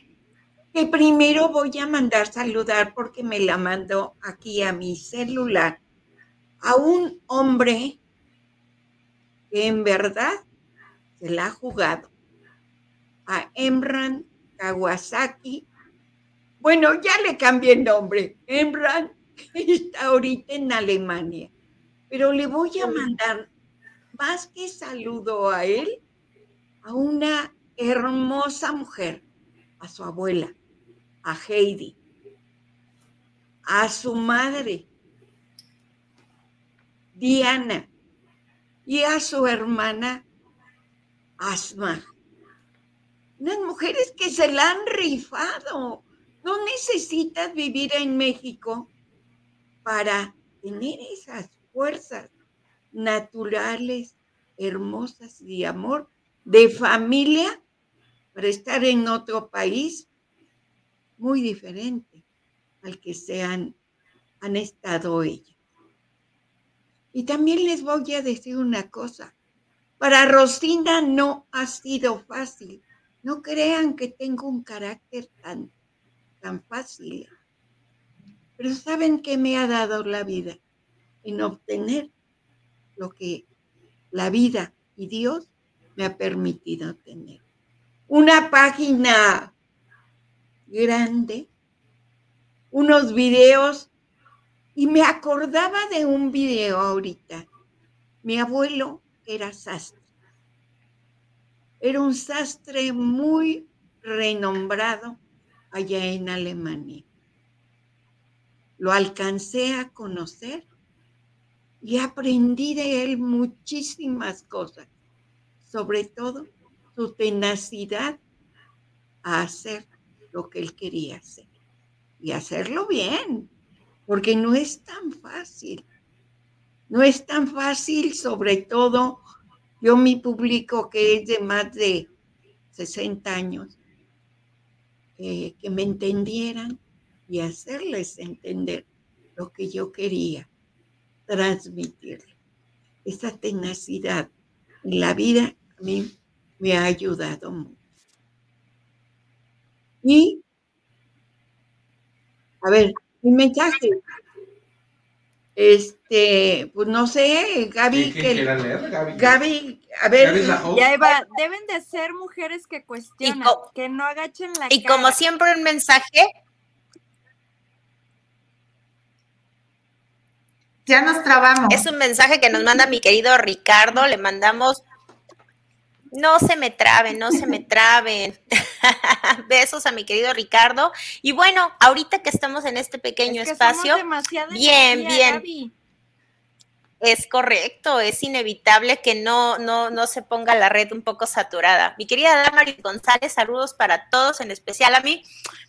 que primero voy a mandar saludar porque me la mando aquí a mi celular a un hombre que en verdad se la ha jugado, a Emran Kawasaki. Bueno, ya le cambié el nombre. Emran está ahorita en Alemania pero le voy a mandar más que saludo a él, a una hermosa mujer, a su abuela, a Heidi, a su madre, Diana, y a su hermana, Asma. Unas mujeres que se la han rifado. No necesitas vivir en México para tener esas fuerzas naturales, hermosas y amor, de familia, para estar en otro país muy diferente al que se han, han estado ellas. Y también les voy a decir una cosa. Para Rosina no ha sido fácil. No crean que tengo un carácter tan, tan fácil. Pero ¿saben qué me ha dado la vida? En obtener lo que la vida y Dios me ha permitido tener. Una página grande, unos videos, y me acordaba de un video ahorita. Mi abuelo era sastre. Era un sastre muy renombrado allá en Alemania. Lo alcancé a conocer y aprendí de él muchísimas cosas, sobre todo su tenacidad a hacer lo que él quería hacer y hacerlo bien, porque no es tan fácil. No es tan fácil, sobre todo yo mi público que es de más de 60 años, eh, que me entendieran y hacerles entender lo que yo quería transmitir. Esa tenacidad en la vida a mí me ha ayudado mucho. Y, a ver, mi mensaje. Este, pues no sé, Gaby. que, leer, Gaby? Gaby, a ver. Ya Eva, deben de ser mujeres que cuestionan, que no agachen la Y como siempre un mensaje Ya nos trabamos. Es un mensaje que nos manda mi querido Ricardo. Le mandamos. No se me traben, no se me [LAUGHS] traben. [LAUGHS] Besos a mi querido Ricardo. Y bueno, ahorita que estamos en este pequeño espacio, bien, bien. Es correcto, es inevitable que no, no, no se ponga la red un poco saturada. Mi querida Damaris González, saludos para todos, en especial a mí,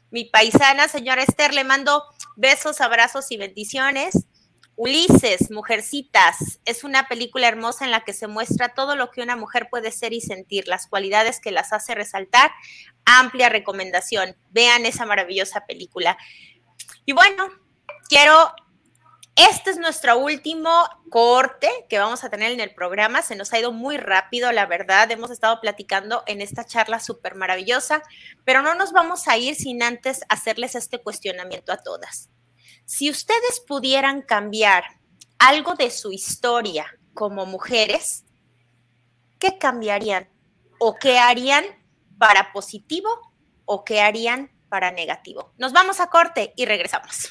mi paisana, señora Esther, le mando besos, abrazos y bendiciones Ulises, Mujercitas, es una película hermosa en la que se muestra todo lo que una mujer puede ser y sentir, las cualidades que las hace resaltar. Amplia recomendación. Vean esa maravillosa película. Y bueno, quiero este es nuestro último corte que vamos a tener en el programa. Se nos ha ido muy rápido, la verdad. Hemos estado platicando en esta charla súper maravillosa, pero no nos vamos a ir sin antes hacerles este cuestionamiento a todas. Si ustedes pudieran cambiar algo de su historia como mujeres, ¿qué cambiarían? ¿O qué harían para positivo o qué harían para negativo? Nos vamos a corte y regresamos.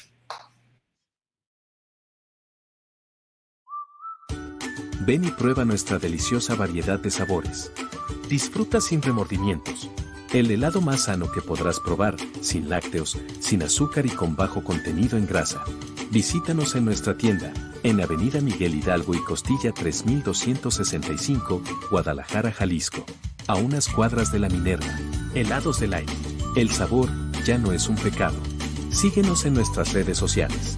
Ven y prueba nuestra deliciosa variedad de sabores. Disfruta sin remordimientos. El helado más sano que podrás probar, sin lácteos, sin azúcar y con bajo contenido en grasa. Visítanos en nuestra tienda, en Avenida Miguel Hidalgo y Costilla 3265, Guadalajara, Jalisco. A unas cuadras de la Minerva. Helados del aire. El sabor ya no es un pecado. Síguenos en nuestras redes sociales.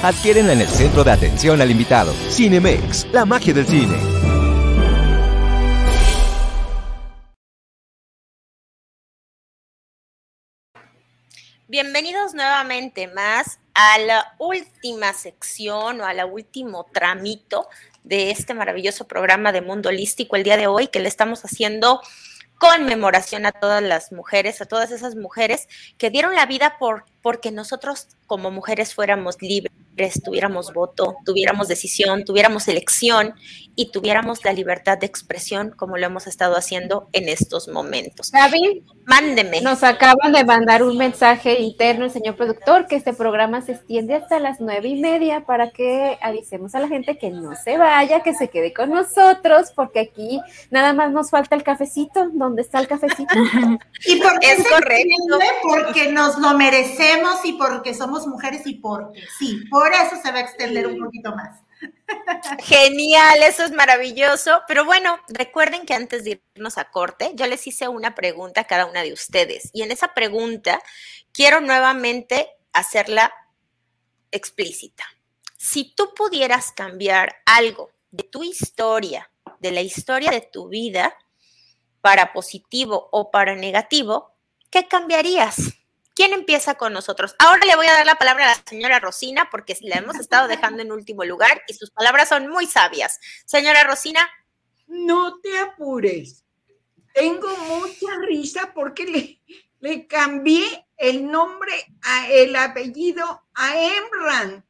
Adquiérenla en el centro de atención al invitado. Cinemex, la magia del cine. Bienvenidos nuevamente más a la última sección o a la último tramito de este maravilloso programa de Mundo Holístico el día de hoy que le estamos haciendo conmemoración a todas las mujeres, a todas esas mujeres que dieron la vida por porque nosotros como mujeres fuéramos libres tuviéramos voto, tuviéramos decisión, tuviéramos elección y tuviéramos la libertad de expresión como lo hemos estado haciendo en estos momentos. Gaby, mándeme. Nos acaban de mandar un mensaje interno el señor productor que este programa se extiende hasta las nueve y media para que avisemos a la gente que no se vaya, que se quede con nosotros, porque aquí nada más nos falta el cafecito. ¿Dónde está el cafecito? [LAUGHS] y porque es correcto. Porque nos lo merecemos y porque somos mujeres y porque sí, por por eso se va a extender un poquito más. Genial, eso es maravilloso. Pero bueno, recuerden que antes de irnos a corte, yo les hice una pregunta a cada una de ustedes. Y en esa pregunta quiero nuevamente hacerla explícita. Si tú pudieras cambiar algo de tu historia, de la historia de tu vida, para positivo o para negativo, ¿qué cambiarías? ¿Quién empieza con nosotros? Ahora le voy a dar la palabra a la señora Rosina porque la hemos [LAUGHS] estado dejando en último lugar y sus palabras son muy sabias. Señora Rosina. No te apures. Tengo mucha risa porque le, le cambié el nombre, a, el apellido a Emran.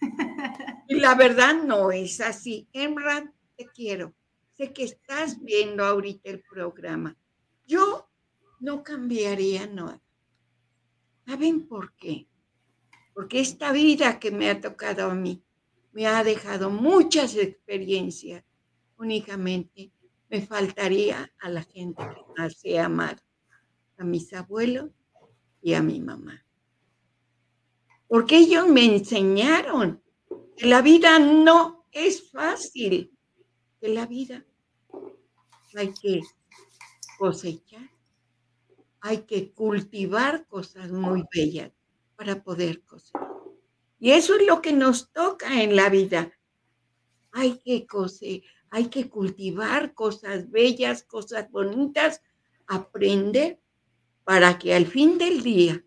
[LAUGHS] Y la verdad no es así. Emran, te quiero. Sé que estás viendo ahorita el programa. Yo no cambiaría nada. ¿Saben por qué? Porque esta vida que me ha tocado a mí me ha dejado muchas experiencias. Únicamente me faltaría a la gente que nace amar, a mis abuelos y a mi mamá. Porque ellos me enseñaron que la vida no es fácil, que la vida hay que cosechar, hay que cultivar cosas muy bellas para poder cosechar. Y eso es lo que nos toca en la vida. Hay que cose, hay que cultivar cosas bellas, cosas bonitas, aprender para que al fin del día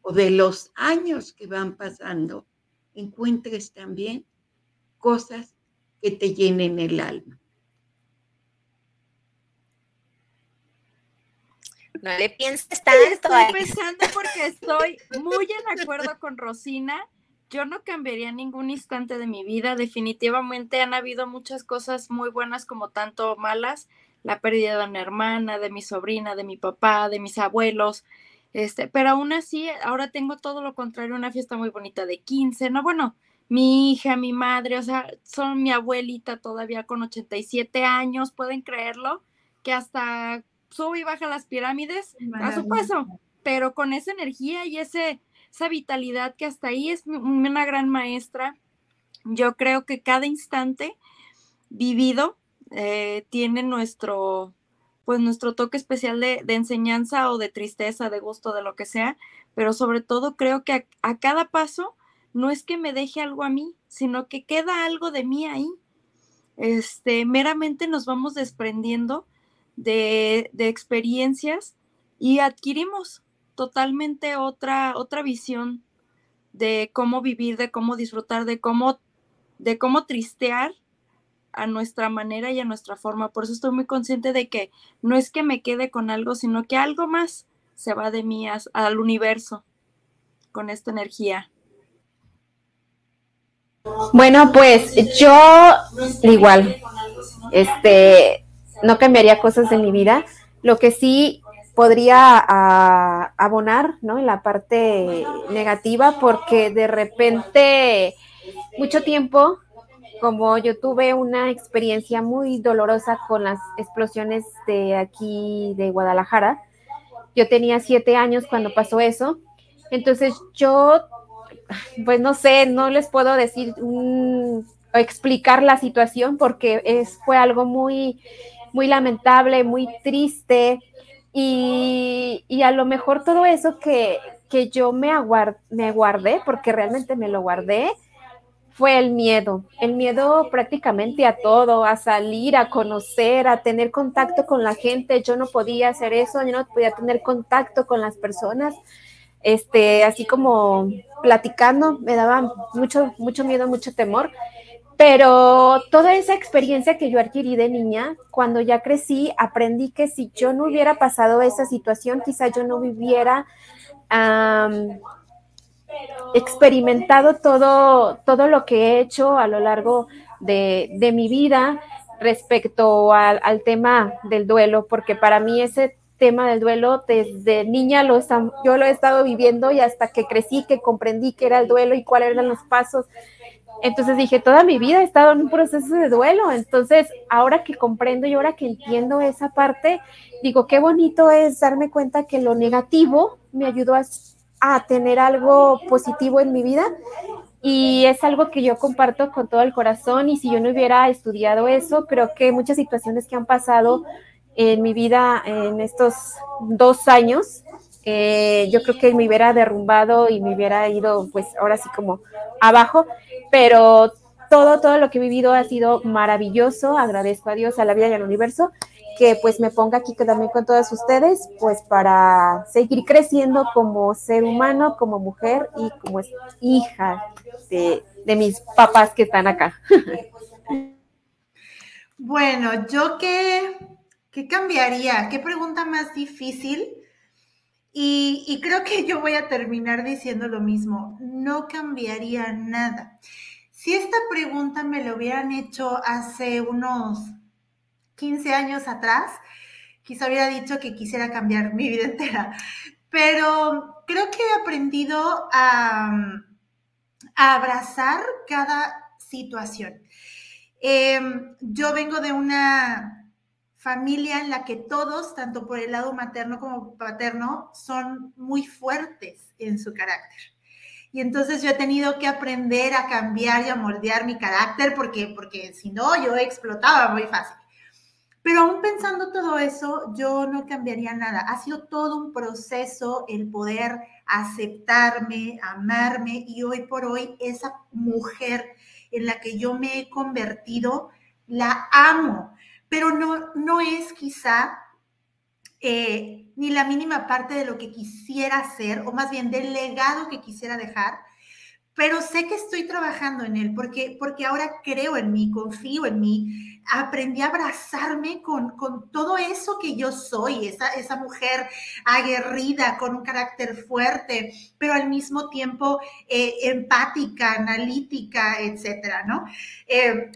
o de los años que van pasando, encuentres también cosas que te llenen el alma. No le pienses tanto. Estoy pensando porque estoy muy en acuerdo con Rosina. Yo no cambiaría ningún instante de mi vida. Definitivamente han habido muchas cosas muy buenas como tanto malas. La pérdida de una hermana, de mi sobrina, de mi papá, de mis abuelos. Este, pero aún así, ahora tengo todo lo contrario, una fiesta muy bonita de 15, no, bueno, mi hija, mi madre, o sea, son mi abuelita todavía con 87 años, pueden creerlo, que hasta sube y baja las pirámides a su paso, pero con esa energía y ese, esa vitalidad que hasta ahí es una gran maestra. Yo creo que cada instante vivido eh, tiene nuestro, pues nuestro toque especial de, enseñanza o de tristeza, de gusto, de lo que sea, pero sobre todo creo que a, cada paso no es que me deje algo a mí, sino que queda algo de mí ahí. Este, meramente nos vamos desprendiendo de, de experiencias y adquirimos totalmente otra, otra visión de cómo vivir, de cómo disfrutar, de cómo, de cómo tristear a nuestra manera y a nuestra forma. Por eso estoy muy consciente de que no es que me quede con algo, sino que algo más se va de mí al universo con esta energía. Bueno, pues yo igual, este, no cambiaría cosas en mi vida. Lo que sí podría ah, abonar, ¿no? En la parte negativa, porque de repente, mucho tiempo como yo tuve una experiencia muy dolorosa con las explosiones de aquí de Guadalajara, yo tenía siete años cuando pasó eso, entonces yo, pues no sé, no les puedo decir o explicar la situación porque es, fue algo muy, muy lamentable, muy triste y, y a lo mejor todo eso que, que yo me, me guardé, porque realmente me lo guardé, fue el miedo, el miedo prácticamente a todo, a salir, a conocer, a tener contacto con la gente. Yo no podía hacer eso, yo no podía tener contacto con las personas. Este, así como platicando, me daba mucho, mucho miedo, mucho temor. Pero toda esa experiencia que yo adquirí de niña, cuando ya crecí, aprendí que si yo no hubiera pasado esa situación, quizá yo no viviera experimentado todo, todo lo que he hecho a lo largo de, mi vida respecto al, tema del duelo, porque para mí ese tema del duelo desde niña lo yo lo he estado viviendo y hasta que crecí, que comprendí qué era el duelo y cuáles eran los pasos. Entonces dije, toda mi vida he estado en un proceso de duelo. Entonces, ahora que comprendo y ahora que entiendo esa parte, digo, qué bonito es darme cuenta que lo negativo me ayudó a a tener algo positivo en mi vida y es algo que yo comparto con todo el corazón y si yo no hubiera estudiado eso, creo que muchas situaciones que han pasado en mi vida en estos dos años, eh, yo creo que me hubiera derrumbado y me hubiera ido pues ahora sí como abajo, pero todo, todo lo que he vivido ha sido maravilloso, agradezco a Dios, a la vida y al universo que pues me ponga aquí también con todas ustedes, pues para seguir creciendo como ser humano, como mujer y como hija de, mis papás que están acá. [LAUGHS] Bueno, yo qué, qué cambiaría, qué pregunta más difícil. Y, creo que yo voy a terminar diciendo lo mismo, no cambiaría nada. Si esta pregunta me lo hubieran hecho hace unos 15 años atrás, quizá hubiera dicho que quisiera cambiar mi vida entera, pero creo que he aprendido a, abrazar cada situación. Em, yo vengo de una familia en la que todos, tanto por el lado materno como paterno, son muy fuertes en su carácter. Y entonces yo he tenido que aprender a cambiar y a moldear mi carácter porque, porque si no, yo explotaba muy fácil. Pero aún pensando todo eso, yo no cambiaría nada. Ha sido todo un proceso el poder aceptarme, amarme y hoy por hoy esa mujer en la que yo me he convertido, la amo, pero no, no es quizá eh, ni la mínima parte de lo que quisiera hacer, o más bien del legado que quisiera dejar, pero sé que estoy trabajando en él porque, porque ahora creo en mí, confío en mí, aprendí a abrazarme con, con todo eso que yo soy, esa, esa mujer aguerrida, con un carácter fuerte, pero al mismo tiempo eh, empática, analítica, etcétera, ¿no? Eh,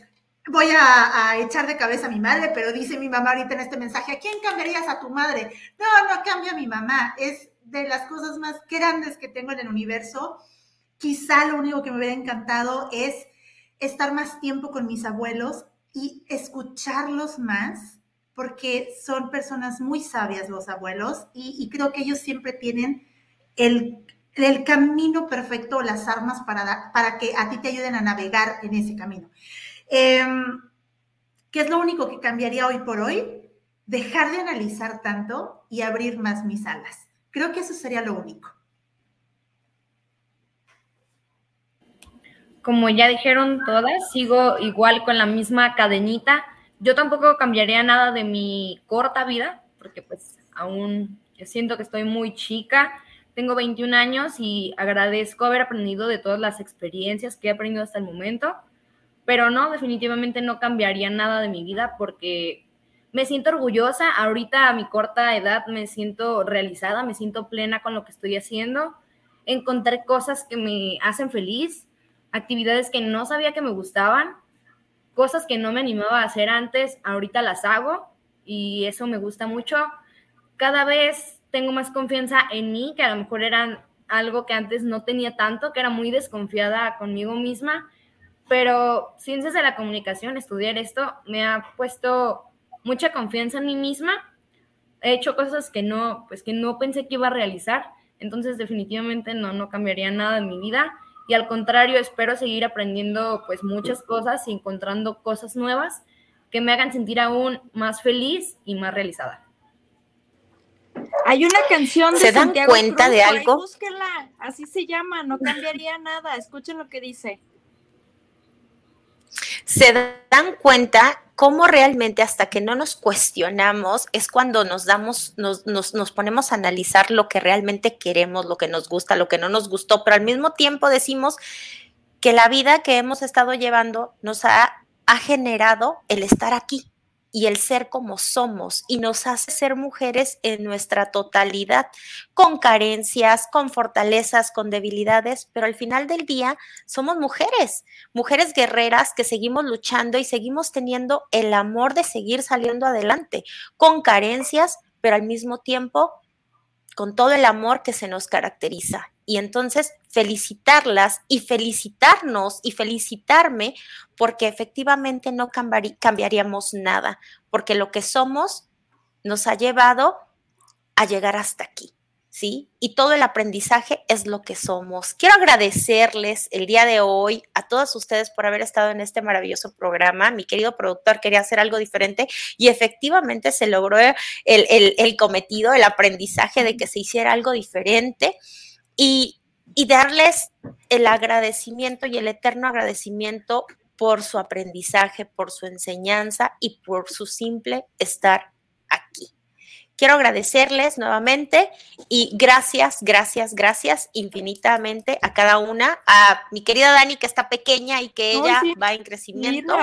voy a, echar de cabeza a mi madre, pero dice mi mamá ahorita en este mensaje, ¿a quién cambiarías a tu madre? No, no cambia a mi mamá, es de las cosas más grandes que tengo en el universo. Quizá lo único que me hubiera encantado es estar más tiempo con mis abuelos y escucharlos más, porque son personas muy sabias los abuelos y, creo que ellos siempre tienen el, el camino perfecto, las armas para, para que a ti te ayuden a navegar en ese camino. Em, ¿Qué es lo único que cambiaría hoy por hoy? Dejar de analizar tanto y abrir más mis alas. Creo que eso sería lo único. Como ya dijeron todas, sigo igual con la misma cadenita. Yo tampoco cambiaría nada de mi corta vida, porque pues aún yo siento que estoy muy chica. Tengo 21 años y agradezco haber aprendido de todas las experiencias que he aprendido hasta el momento pero no, definitivamente no cambiaría nada de mi vida porque me siento orgullosa. Ahorita a mi corta edad me siento realizada, me siento plena con lo que estoy haciendo. Encontré cosas que me hacen feliz, actividades que no sabía que me gustaban, cosas que no me animaba a hacer antes, ahorita las hago y eso me gusta mucho. Cada vez tengo más confianza en mí, que a lo mejor era algo que antes no tenía tanto, que era muy desconfiada conmigo misma pero ciencias de la comunicación, estudiar esto, me ha puesto mucha confianza en mí misma. He hecho cosas que no, pues que no pensé que iba a realizar, entonces definitivamente no, no cambiaría nada en mi vida y al contrario espero seguir aprendiendo pues muchas cosas y encontrando cosas nuevas que me hagan sentir aún más feliz y más realizada. Hay una canción de ¿Se dan cuenta de algo? Búsquela, así se llama, no cambiaría nada. Escuchen lo que dice se dan cuenta cómo realmente hasta que no nos cuestionamos es cuando nos damos, nos, nos, ponemos a analizar lo que realmente queremos, lo que nos gusta, lo que no nos gustó, pero al mismo tiempo decimos que la vida que hemos estado llevando nos ha, ha generado el estar aquí, y el ser como somos y nos hace ser mujeres en nuestra totalidad, con carencias, con fortalezas, con debilidades, pero al final del día somos mujeres, mujeres guerreras que seguimos luchando y seguimos teniendo el amor de seguir saliendo adelante, con carencias, pero al mismo tiempo con todo el amor que se nos caracteriza. Y entonces felicitarlas y felicitarnos y felicitarme porque efectivamente no cambiaríamos nada, porque lo que somos nos ha llevado a llegar hasta aquí. ¿sí? Y todo el aprendizaje es lo que somos. Quiero agradecerles el día de hoy a todos ustedes por haber estado en este maravilloso programa. Mi querido productor quería hacer algo diferente y efectivamente se logró el, el cometido, el aprendizaje de que se hiciera algo diferente y, darles el agradecimiento y el eterno agradecimiento por su aprendizaje, por su enseñanza y por su simple estar aquí. Quiero agradecerles nuevamente y gracias, gracias, gracias infinitamente a cada una, a mi querida Dani que está pequeña y que ella va en crecimiento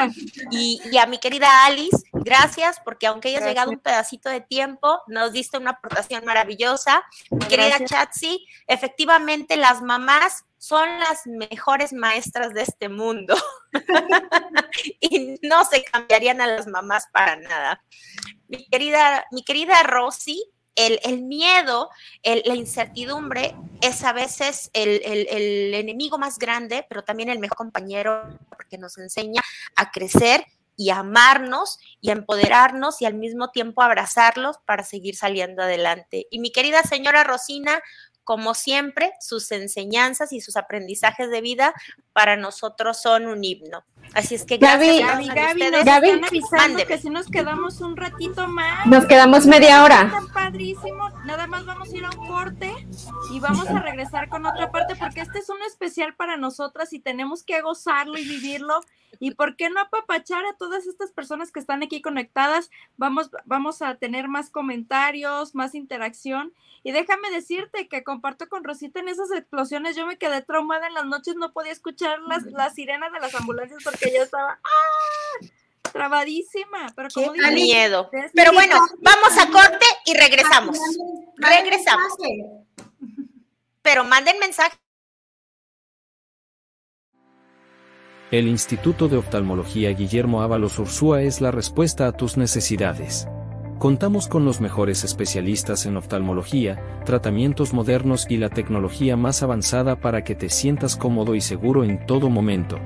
y, a mi querida Alice, gracias porque aunque hayas llegado un pedacito de tiempo, nos diste una aportación maravillosa. Mi querida Chatsi, efectivamente las mamás son las mejores maestras de este mundo [LAUGHS] y no se cambiarían a las mamás para nada mi querida, mi querida Rosy, el, miedo, la incertidumbre es a veces el, el, enemigo más grande, pero también el mejor compañero porque nos enseña a crecer y a amarnos y a empoderarnos y al mismo tiempo abrazarlos para seguir saliendo adelante. Y mi querida señora Rosina, como siempre, sus enseñanzas y sus aprendizajes de vida para nosotros son un himno. Así es que Gaby, Gaby, Gaby, nos Gaby, están avisando mándeme. que si nos quedamos un ratito más. Nos quedamos media hora. Padrísimo. Nada más vamos a ir a un corte y vamos a regresar con otra parte porque este es un especial para nosotras y tenemos que gozarlo y vivirlo. ¿Y por qué no apapachar a todas estas personas que están aquí conectadas? Vamos, vamos a tener más comentarios, más interacción. Y déjame decirte que comparto con Rosita en esas explosiones. Yo me quedé traumada en las noches, no podía escuchar las, las sirenas de las ambulancias porque yo estaba ¡ah! trabadísima. Pero como miedo. Pero bueno, vamos a corte y regresamos. Regresamos. Pero manden mensaje. El Instituto de Oftalmología Guillermo Ábalos Ursúa es la respuesta a tus necesidades. Contamos con los mejores especialistas en oftalmología, tratamientos modernos y la tecnología más avanzada para que te sientas cómodo y seguro en todo momento.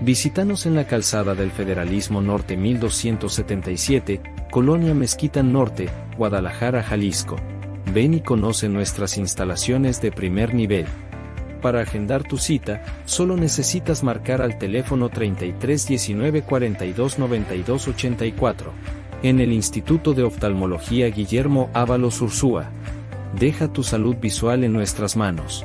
Visítanos en la calzada del Federalismo Norte 1277, Colonia Mezquita Norte, Guadalajara, Jalisco. Ven y conoce nuestras instalaciones de primer nivel. Para agendar tu cita, solo necesitas marcar al teléfono 33 19 42 92 84. En el Instituto de Oftalmología Guillermo Ábalos Ursúa. Deja tu salud visual en nuestras manos.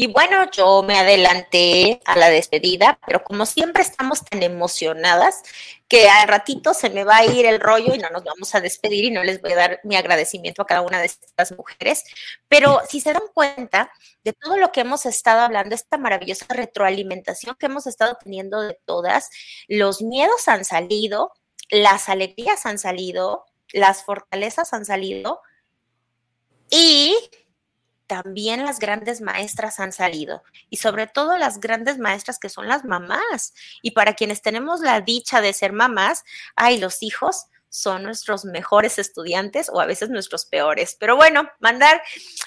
Y bueno, yo me adelanté a la despedida, pero como siempre estamos tan emocionadas que al ratito se me va a ir el rollo y no nos vamos a despedir y no les voy a dar mi agradecimiento a cada una de estas mujeres. Pero si se dan cuenta de todo lo que hemos estado hablando, esta maravillosa retroalimentación que hemos estado teniendo de todas, los miedos han salido, las alegrías han salido, las fortalezas han salido y también las grandes maestras han salido y sobre todo las grandes maestras que son las mamás. Y para quienes tenemos la dicha de ser mamás, ay, los hijos son nuestros mejores estudiantes o a veces nuestros peores. Pero bueno, mandar,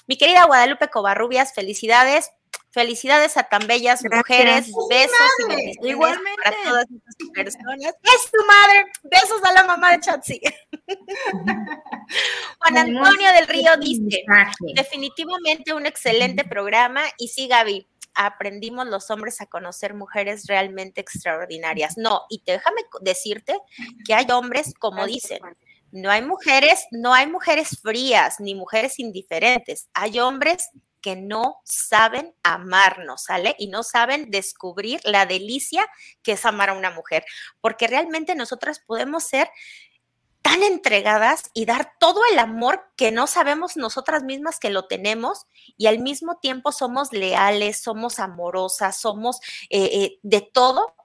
mi querida Guadalupe Covarrubias, felicidades. Felicidades a tan bellas Gracias. mujeres, besos y bendiciones Igualmente. para todas estas personas. Es tu madre, besos a la mamá de Chatsi. [LAUGHS] Juan Antonio del Río dice, definitivamente un excelente programa y sí, Gaby, aprendimos los hombres a conocer mujeres realmente extraordinarias. No, y déjame decirte que hay hombres, como dicen, no hay mujeres, no hay mujeres frías ni mujeres indiferentes, hay hombres que no saben amarnos, ¿sale? Y no saben descubrir la delicia que es amar a una mujer, porque realmente nosotras podemos ser tan entregadas y dar todo el amor que no sabemos nosotras mismas que lo tenemos y al mismo tiempo somos leales, somos amorosas, somos eh, eh, de todo,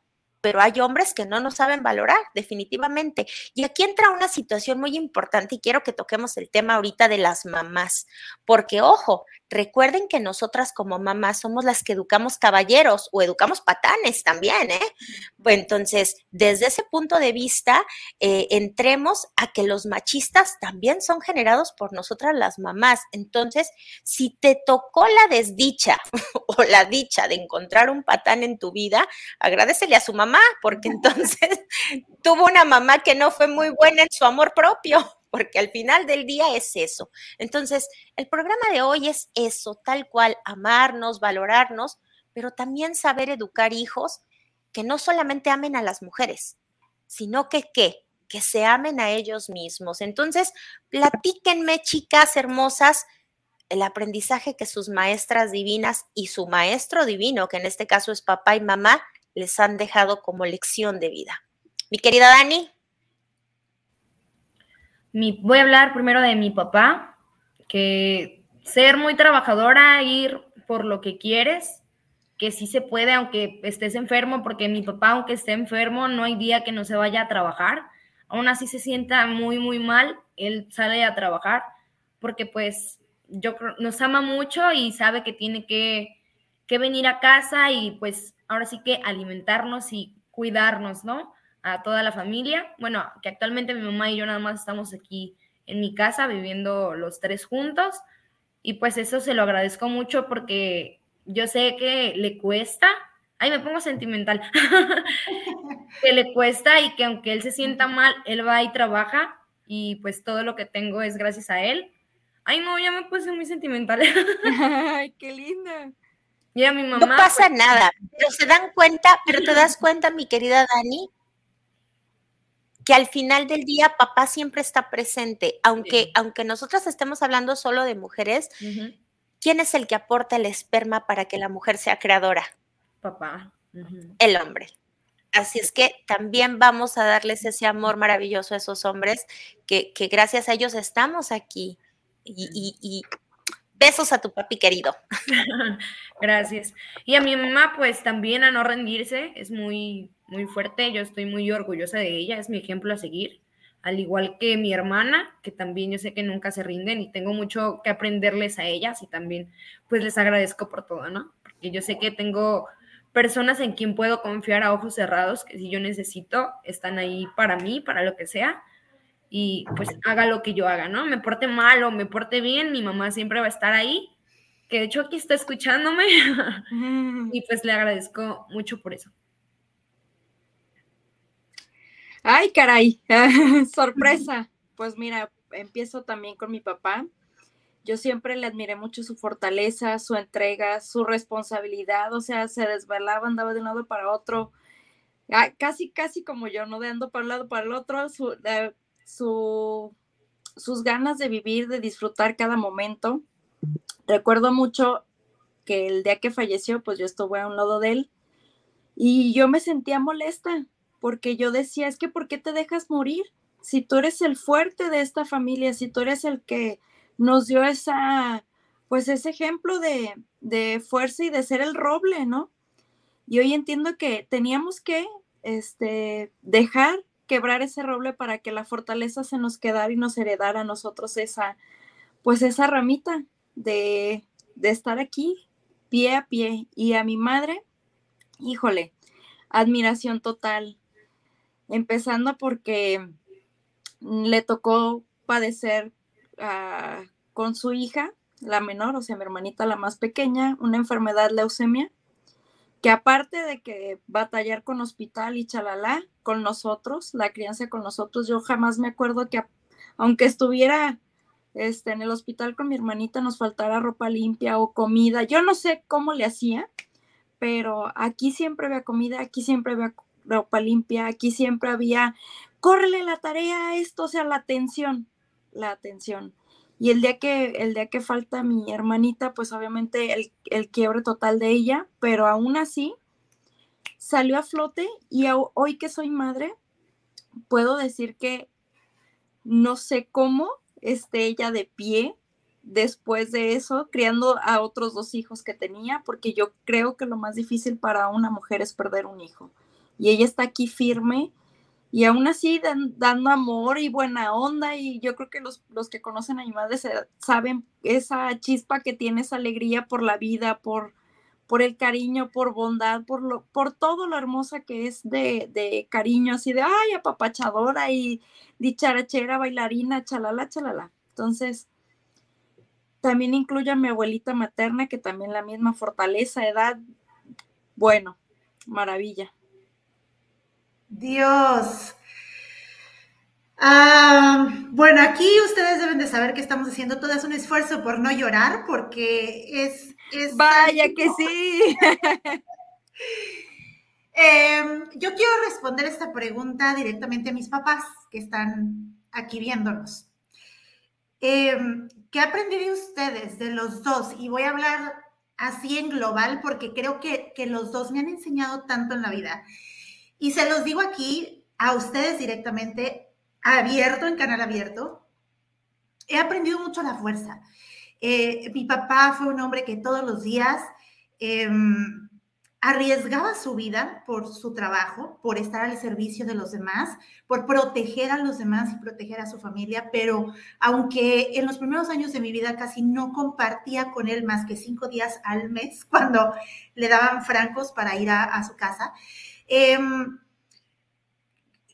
pero hay hombres que no nos saben valorar definitivamente. Y aquí entra una situación muy importante y quiero que toquemos el tema ahorita de las mamás, porque ojo, recuerden que nosotras como mamás somos las que educamos caballeros o educamos patanes también, ¿eh? Pues entonces, desde ese punto de vista, eh, entremos a que los machistas también son generados por nosotras las mamás. Entonces, si te tocó la desdicha [LAUGHS] o la dicha de encontrar un patán en tu vida, agradecele a su mamá, porque entonces [LAUGHS] tuvo una mamá que no fue muy buena en su amor propio. porque al final del día es eso. Entonces, el programa de hoy es eso, tal cual, amarnos, valorarnos, pero también saber educar hijos que no solamente amen a las mujeres, sino que qué, que se amen a ellos mismos. Entonces, platíquenme, chicas hermosas, el aprendizaje que sus maestras divinas y su maestro divino, que en este caso es papá y mamá, les han dejado como lección de vida. Mi querida Dani. Voy a hablar primero de mi papá, que ser muy trabajadora, ir por lo que quieres, que sí se puede, aunque estés enfermo, porque mi papá, aunque esté enfermo, no hay día que no se vaya a trabajar. Aún así se sienta muy, muy mal, él sale a trabajar, porque pues yo nos ama mucho y sabe que tiene que, que venir a casa y pues ahora sí que alimentarnos y cuidarnos, ¿no? A toda la familia. Bueno, que actualmente mi mamá y yo nada más estamos aquí en mi casa viviendo los tres juntos y pues eso se lo agradezco mucho porque yo sé que le cuesta, ay, me pongo sentimental, [LAUGHS] que le cuesta y que aunque él se sienta mal, él va y trabaja y pues todo lo que tengo es gracias a él. Ay, no, ya me puse muy sentimental. [LAUGHS] ay, qué linda. Mi mamá. No pasa pues, nada, pero se dan cuenta, pero te das cuenta, mi querida Dani, que al final del día papá siempre está presente, aunque, aunque nosotros estemos hablando solo de mujeres, ¿quién es el que aporta el esperma para que la mujer sea creadora? Papá. El hombre. Así es que también vamos a darles ese amor maravilloso a esos hombres que, que gracias a ellos estamos aquí. Y, y, besos a tu papi querido. [LAUGHS] gracias. Y a mi mamá, pues también a no rendirse, es muy, muy fuerte. Yo estoy muy orgullosa de ella, es mi ejemplo a seguir al igual que mi hermana, que también yo sé que nunca se rinden y tengo mucho que aprenderles a ellas y también pues les agradezco por todo, ¿no? Porque yo sé que tengo personas en quien puedo confiar a ojos cerrados, que si yo necesito, están ahí para mí, para lo que sea, y pues haga lo que yo haga, ¿no? Me porte mal o me porte bien, mi mamá siempre va a estar ahí, que de hecho aquí está escuchándome, y pues le agradezco mucho por eso. Ay, caray, [LAUGHS] sorpresa. Pues mira, empiezo también con mi papá. Yo siempre le admiré mucho su fortaleza, su entrega, su responsabilidad, o sea, se desvelaba, andaba de un lado para otro, ah, casi, casi como yo, no de ando para un lado para el otro, su, su, sus ganas de vivir, de disfrutar cada momento. Recuerdo mucho que el día que falleció, pues yo estuve a un lado de él y yo me sentía molesta porque yo decía, es que ¿por qué te dejas morir? Si tú eres el fuerte de esta familia, si tú eres el que nos dio esa, pues ese ejemplo de, de fuerza y de ser el roble, ¿no? Y hoy entiendo que teníamos que este, dejar quebrar ese roble para que la fortaleza se nos quedara y nos heredara a nosotros esa, pues esa ramita de, de estar aquí pie a pie. Y a mi madre, híjole, admiración total, empezando porque le tocó padecer ah, con su hija, la menor, o sea, mi hermanita la más pequeña, una enfermedad leucemia, que aparte de que batallar con hospital y chalala con nosotros, la crianza con nosotros, yo jamás me acuerdo que aunque estuviera este, en el hospital con mi hermanita nos faltara ropa limpia o comida, yo no sé cómo le hacía, pero aquí siempre había comida, aquí siempre había ropa limpia, aquí siempre había, córrele la tarea esto, o sea, la atención, la atención. Y el día que, el día que falta mi hermanita, pues obviamente el, el quiebre total de ella, pero aún así salió a flote y hoy que soy madre, puedo decir que no sé cómo esté ella de pie después de eso, criando a otros dos hijos que tenía, porque yo creo que lo más difícil para una mujer es perder un hijo. Y ella está aquí firme y aún así dando amor y buena onda y yo creo que los, los que conocen a mi madre saben esa chispa que tiene, esa alegría por la vida, por, por el cariño, por bondad, por, lo, por todo lo hermosa que es de, de cariño, así de, ay, apapachadora y dicharachera, bailarina, chalala, chalala. Entonces, también incluye a mi abuelita materna, que también la misma fortaleza, edad, bueno, maravilla. Dios. Ah, bueno, aquí ustedes deben de saber que estamos haciendo todo es un esfuerzo por no llorar, porque es... es Vaya que sí. [LAUGHS] Em, yo quiero responder esta pregunta directamente a mis papás que están aquí viéndonos. Em, ¿Qué aprendí de ustedes, de los dos? Y voy a hablar así en global porque creo que, que los dos me han enseñado tanto en la vida. Y se los digo aquí a ustedes directamente, abierto, en canal abierto. He aprendido mucho la fuerza. Eh, mi papá fue un hombre que todos los días em, arriesgaba su vida por su trabajo, por estar al servicio de los demás, por proteger a los demás y proteger a su familia, pero aunque en los primeros años de mi vida casi no compartía con él más que cinco días al mes [LAUGHS] cuando le daban francos para ir a, su casa, em,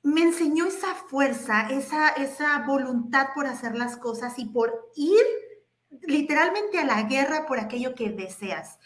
me enseñó esa fuerza, esa, esa voluntad por hacer las cosas y por ir literalmente a la guerra por aquello que deseas.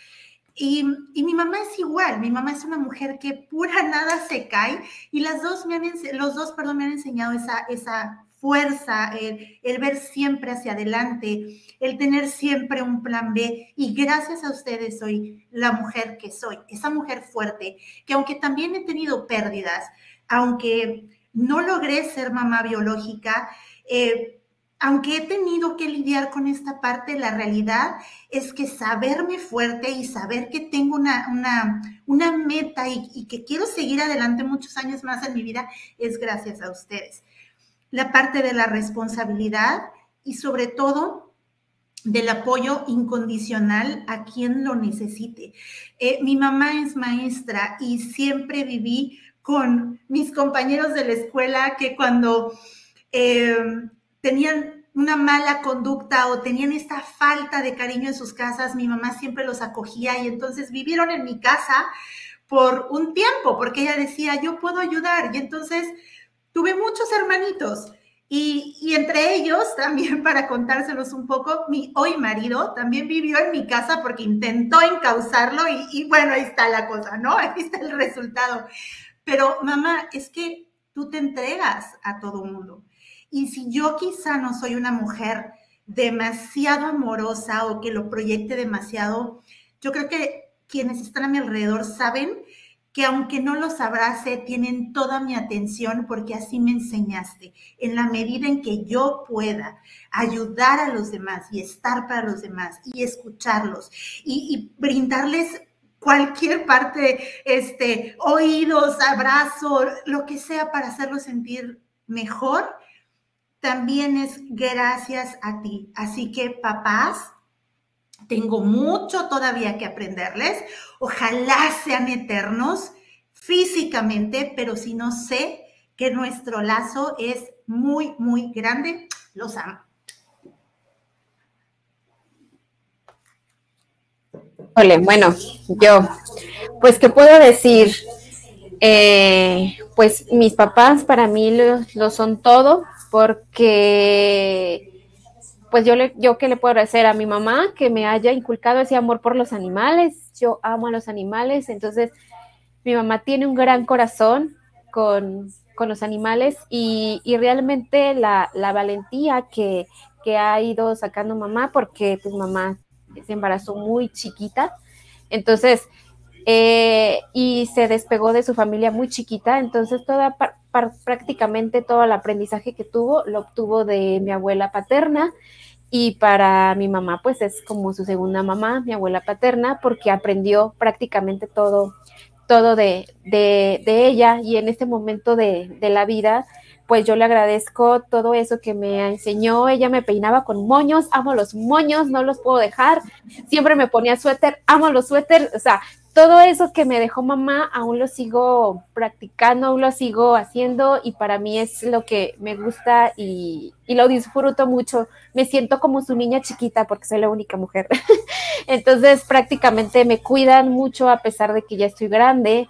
Y, mi mamá es igual, mi mamá es una mujer que pura [LAUGHS] nada se cae y las dos me han, los dos, perdón, me han enseñado esa, esa fuerza, el, ver siempre hacia adelante, el tener siempre un plan B. Y gracias a ustedes soy la mujer que soy, esa mujer fuerte, que aunque también he tenido pérdidas, aunque no logré ser mamá biológica, eh, aunque he tenido que lidiar con esta parte, la realidad es que saberme fuerte y saber que tengo una, una, meta y, que quiero seguir adelante muchos años más en mi vida es gracias a ustedes. La parte de la responsabilidad y sobre todo del apoyo incondicional a quien lo necesite. Eh, mi mamá es maestra y siempre viví con mis compañeros de la escuela que cuando... Eh, tenían una mala conducta o tenían esta falta de cariño en sus casas, mi mamá siempre los acogía y entonces vivieron en mi casa por un tiempo, porque ella decía, yo puedo ayudar. Y entonces tuve muchos hermanitos. Y, entre ellos, también [LAUGHS] para contárselos un poco, mi hoy marido también vivió en mi casa porque intentó encauzarlo y, y bueno, ahí está la cosa, ¿no? [LAUGHS] Ahí está el resultado. Pero mamá, es que tú te entregas a todo mundo. Y si yo quizá no soy una mujer demasiado amorosa o que lo proyecte demasiado, yo creo que quienes están a mi alrededor saben que aunque no los abrace, tienen toda mi atención porque así me enseñaste. En la medida en que yo pueda ayudar a los demás y estar para los demás y escucharlos y, brindarles cualquier parte, este, oídos, abrazo, lo que sea para hacerlos sentir mejor, también es gracias a ti. Así que papás, tengo mucho todavía que aprenderles. Ojalá sean eternos físicamente, pero si no sé que nuestro lazo es muy, muy grande, los amo. Ole, bueno, yo, pues, ¿qué puedo decir? Eh, pues mis papás para mí lo son todo porque pues yo, le, yo qué le puedo hacer a mi mamá que me haya inculcado ese amor por los animales, yo amo a los animales, entonces mi mamá tiene un gran corazón con, los animales y, realmente la, valentía que, ha ido sacando mamá, porque pues mamá se embarazó muy chiquita, entonces, eh, y se despegó de su familia muy chiquita, entonces toda prácticamente todo el aprendizaje que tuvo lo obtuvo de mi abuela paterna. Y para mi mamá pues es como su segunda mamá, mi abuela paterna, porque aprendió prácticamente todo, todo de, ella. Y en este momento de, de la vida pues yo le agradezco todo eso que me enseñó. Ella me peinaba con moños, amo los moños, no los puedo dejar. Siempre me ponía suéter, amo los suéteres. O sea, todo eso que me dejó mamá aún lo sigo practicando, aún lo sigo haciendo y para mí es lo que me gusta y, lo disfruto mucho. Me siento como su niña chiquita porque soy la única mujer. [LAUGHS] Entonces prácticamente me cuidan mucho a pesar de que ya estoy grande.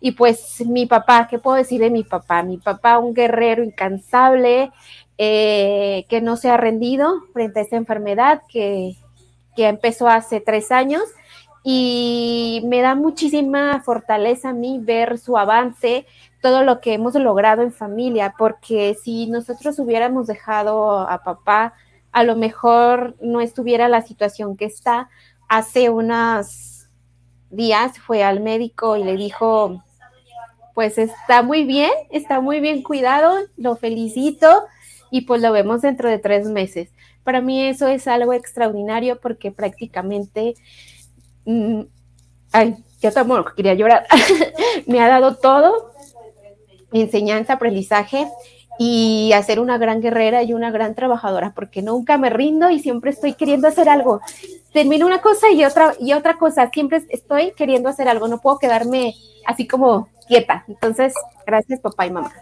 Y pues mi papá, ¿qué puedo decir de mi papá? Mi papá, un guerrero incansable, eh, que no se ha rendido frente a esta enfermedad que, que empezó hace tres años y me da muchísima fortaleza a mí ver su avance, todo lo que hemos logrado en familia, porque si nosotros hubiéramos dejado a papá, a lo mejor no estuviera la situación que está. Hace unos días fue al médico y le dijo, pues está muy bien, está muy bien cuidado, lo felicito y pues lo vemos dentro de tres meses. Para mí eso es algo extraordinario porque prácticamente, mm, ay, yo tampoco quería llorar, [LAUGHS] me ha dado todo, enseñanza, aprendizaje y hacer una gran guerrera y una gran trabajadora, porque nunca me rindo y siempre estoy queriendo hacer algo. Termino una cosa y otra y otra cosa, siempre estoy queriendo hacer algo, no puedo quedarme así como quieta. Entonces, gracias papá y mamá.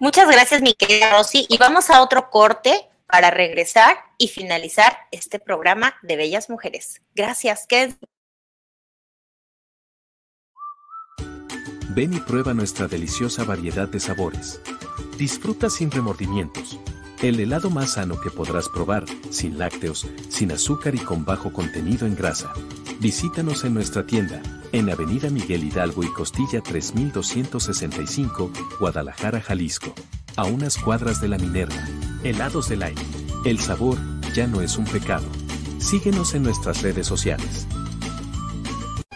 Muchas gracias, mi querida Rosy. Y vamos a otro corte para regresar y finalizar este programa de Bellas Mujeres. Gracias. Ven y prueba nuestra deliciosa variedad de sabores. Disfruta sin remordimientos. El helado más sano que podrás probar, sin lácteos, sin azúcar y con bajo contenido en grasa. Visítanos en nuestra tienda, en Avenida Miguel Hidalgo y Costilla 3265, Guadalajara, Jalisco. A unas cuadras de la Minerva. Helados del aire. El sabor ya no es un pecado. Síguenos en nuestras redes sociales.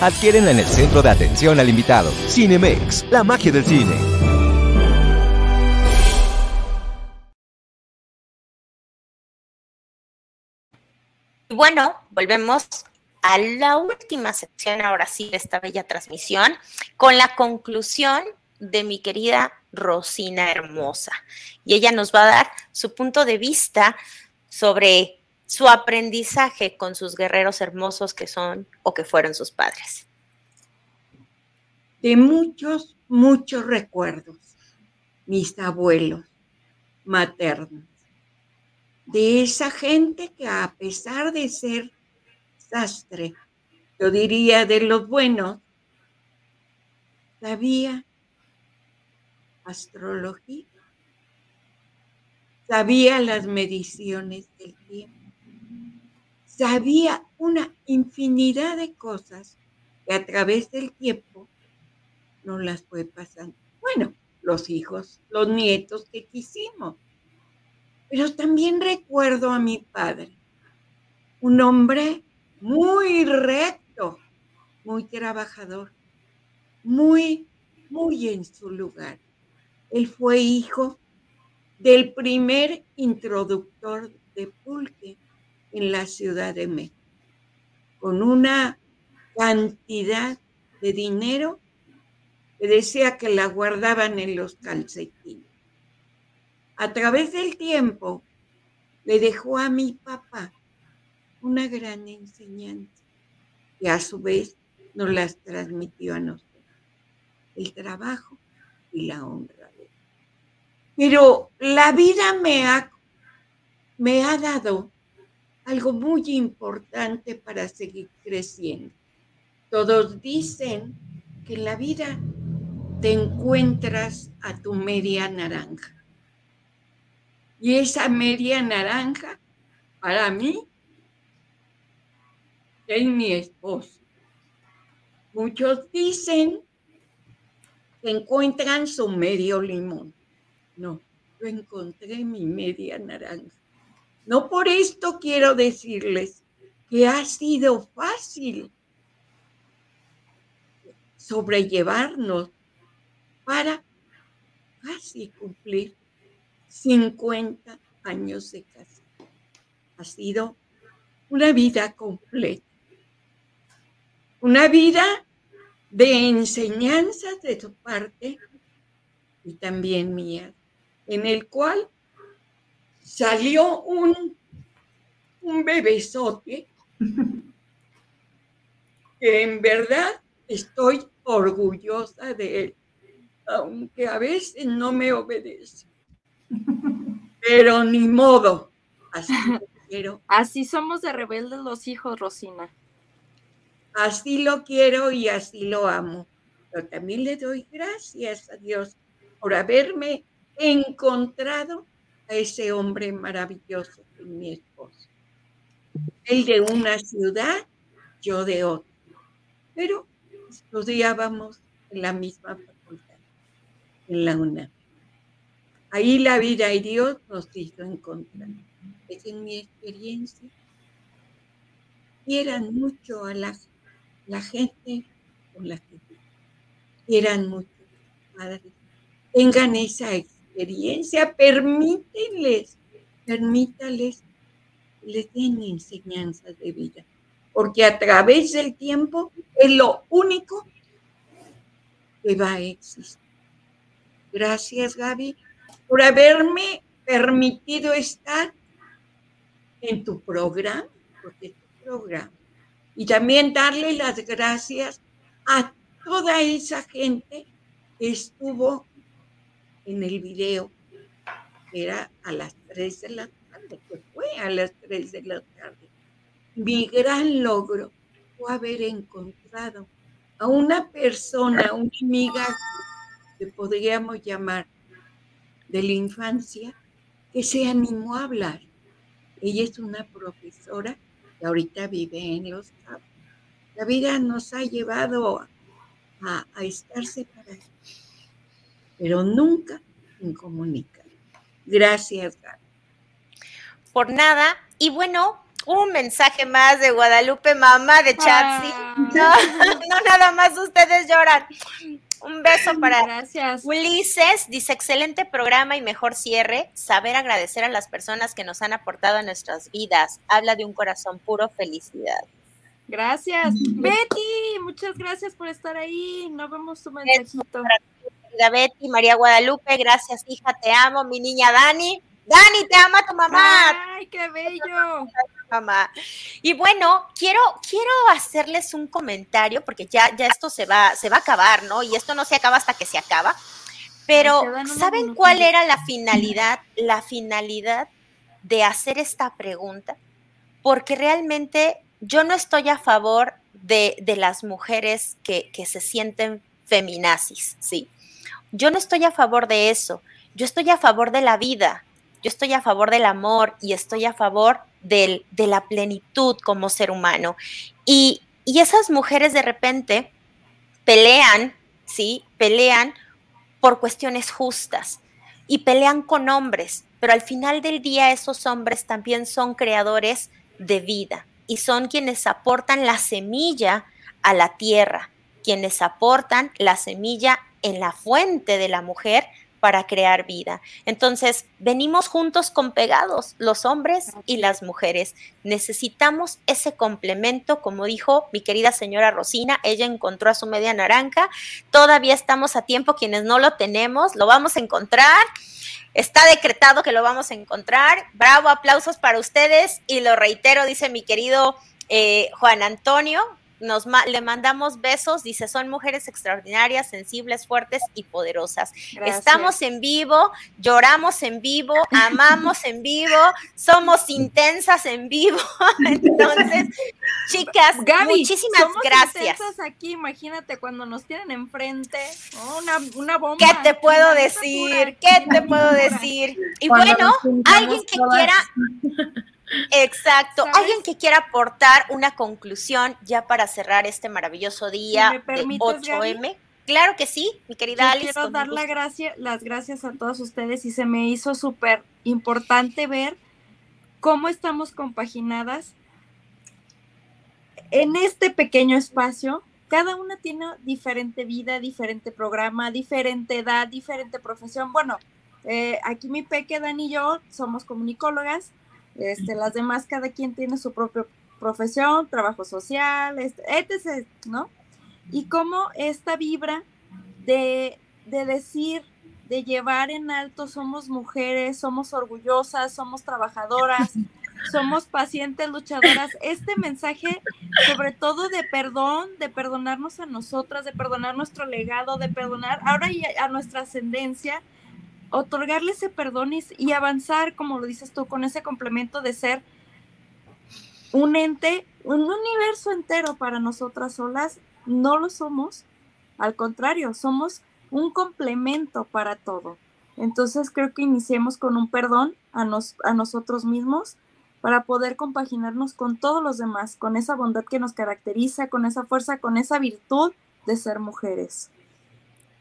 Adquiérenla en el centro de atención al invitado. Cinemex, la magia del cine. Bueno, volvemos a la última sección, ahora sí, de esta bella transmisión, con la conclusión de mi querida Rosina Hermosa. Y ella nos va a dar su punto de vista sobre su aprendizaje con sus guerreros hermosos que son o que fueron sus padres. De muchos, muchos recuerdos, mis abuelos maternos, de esa gente que a pesar de ser sastre, yo diría de los buenos, sabía astrología, sabía las mediciones del tiempo sabía una infinidad de cosas que a través del tiempo no las fue pasando. Bueno, los hijos, los nietos que quisimos. Pero también recuerdo a mi padre, un hombre muy recto, muy trabajador, muy, muy en su lugar. Él fue hijo del primer introductor de pulque en la Ciudad de México, con una cantidad de dinero que decía que la guardaban en los calcetines. A través del tiempo le dejó a mi papá una gran enseñanza y a su vez nos las transmitió a nosotros. El trabajo y la honra. Pero la vida me ha, me ha dado algo muy importante para seguir creciendo. Todos dicen que en la vida te encuentras a tu media naranja. Y esa media naranja, para mí, es mi esposo. Muchos dicen que encuentran su medio limón. No, yo encontré mi media naranja. No por esto quiero decirles que ha sido fácil sobrellevarnos para casi cumplir 50 años de casa. Ha sido una vida completa. Una vida de enseñanzas de su parte y también mía, en el cual salió un, un bebesote que en verdad estoy orgullosa de él, aunque a veces no me obedece. Pero ni modo, así lo quiero. Así somos de rebeldes los hijos, Rosina. Así lo quiero y así lo amo. Pero también le doy gracias a Dios por haberme encontrado a ese hombre maravilloso mi esposo. Él de una ciudad, yo de otra. Pero estudiábamos en la misma facultad, en la UNAM. Ahí la vida y Dios nos hizo encontrar. Es en mi experiencia. Quieran mucho a la, la gente con la que quieran mucho padres. Tengan esa experiencia, permítenles, permítales, les den enseñanzas de vida. Porque a través del tiempo es lo único que va a existir. Gracias, Gaby, por haberme permitido estar en tu programa, porque tu programa. Y también darle las gracias a toda esa gente que estuvo en el video, era a las 3 de la tarde, que fue a las 3 de la tarde. Mi gran logro fue haber encontrado a una persona, una amiga que podríamos llamar de la infancia, que se animó a hablar. Ella es una profesora que ahorita vive en Los Cabos. La vida nos ha llevado a, a estar separados, pero nunca sin comunicar. Gracias, Gaby. Por nada. Y bueno, un mensaje más de Guadalupe, mamá de Chatsi. No, no, nada más ustedes lloran. Un beso para Gracias. Ulises. Dice, excelente programa y mejor cierre. Saber agradecer a las personas que nos han aportado en nuestras vidas. Habla de un corazón puro. Felicidad. Gracias. Betty, muchas gracias por estar ahí. No vemos tu mensajito. Querida Betty, María Guadalupe, gracias, hija, te amo. Mi niña Dani. Dani, te ama tu mamá. Ay, qué bello. Mamá. Y bueno, quiero, quiero hacerles un comentario porque ya, ya esto se va, se va a acabar, ¿no? Y esto no se acaba hasta que se acaba. Pero, ¿saben cuál era la finalidad? La finalidad de hacer esta pregunta. Porque realmente yo no estoy a favor de, de las mujeres que, que se sienten feminazis, ¿sí? Yo no estoy a favor de eso. Yo estoy a favor de la vida. Yo estoy a favor del amor y estoy a favor del, de la plenitud como ser humano. Y, y esas mujeres de repente pelean, ¿sí? Pelean por cuestiones justas y pelean con hombres, pero al final del día esos hombres también son creadores de vida y son quienes aportan la semilla a la tierra, quienes aportan la semilla en la fuente de la mujer para crear vida. Entonces, venimos juntos con pegados, los hombres y las mujeres. Necesitamos ese complemento, como dijo mi querida señora Rosina, ella encontró a su media naranja, todavía estamos a tiempo, quienes no lo tenemos, lo vamos a encontrar. Está decretado que lo vamos a encontrar. Bravo, aplausos para ustedes. Y lo reitero, dice mi querido eh, Juan Antonio, nos ma- le mandamos besos, dice, son mujeres extraordinarias, sensibles, fuertes y poderosas. Gracias. Estamos en vivo, lloramos en vivo, [LAUGHS] amamos en vivo, somos intensas en vivo. [LAUGHS] Entonces, chicas, Gaby, muchísimas somos gracias. intensas aquí, imagínate cuando nos tienen enfrente, una, una bomba. ¿Qué te puedo Una decir? pura. ¿Qué te puedo decir? Y Cuando bueno, alguien que todas. quiera [LAUGHS] Exacto. ¿Sabes? Alguien que quiera aportar una conclusión ya para cerrar este maravilloso día me de permites, 8M. Claro que sí, mi querida Alice. quiero dar la gracia, las gracias a todos ustedes y se me hizo súper importante ver cómo estamos compaginadas en este pequeño espacio. Cada una tiene diferente vida, diferente programa, diferente edad, diferente profesión. Bueno, eh, aquí mi peque, Dani y yo somos comunicólogas. Este, las demás, cada quien tiene su propia profesión, trabajo social, este, etc., ¿no? Y cómo esta vibra de, de decir, de llevar en alto, somos mujeres, somos orgullosas, somos trabajadoras, [LAUGHS] somos pacientes, luchadoras. Este mensaje, sobre todo de perdón, de perdonarnos a nosotras, de perdonar nuestro legado, de perdonar ahora y a, a nuestra ascendencia, otorgarle ese perdón y, avanzar, como lo dices tú, con ese complemento de ser un ente, un universo entero para nosotras solas, no lo somos. Al contrario, somos un complemento para todo. Entonces creo que iniciemos con un perdón a, nos, a nosotros mismos para poder compaginarnos con todos los demás, con esa bondad que nos caracteriza, con esa fuerza, con esa virtud de ser mujeres.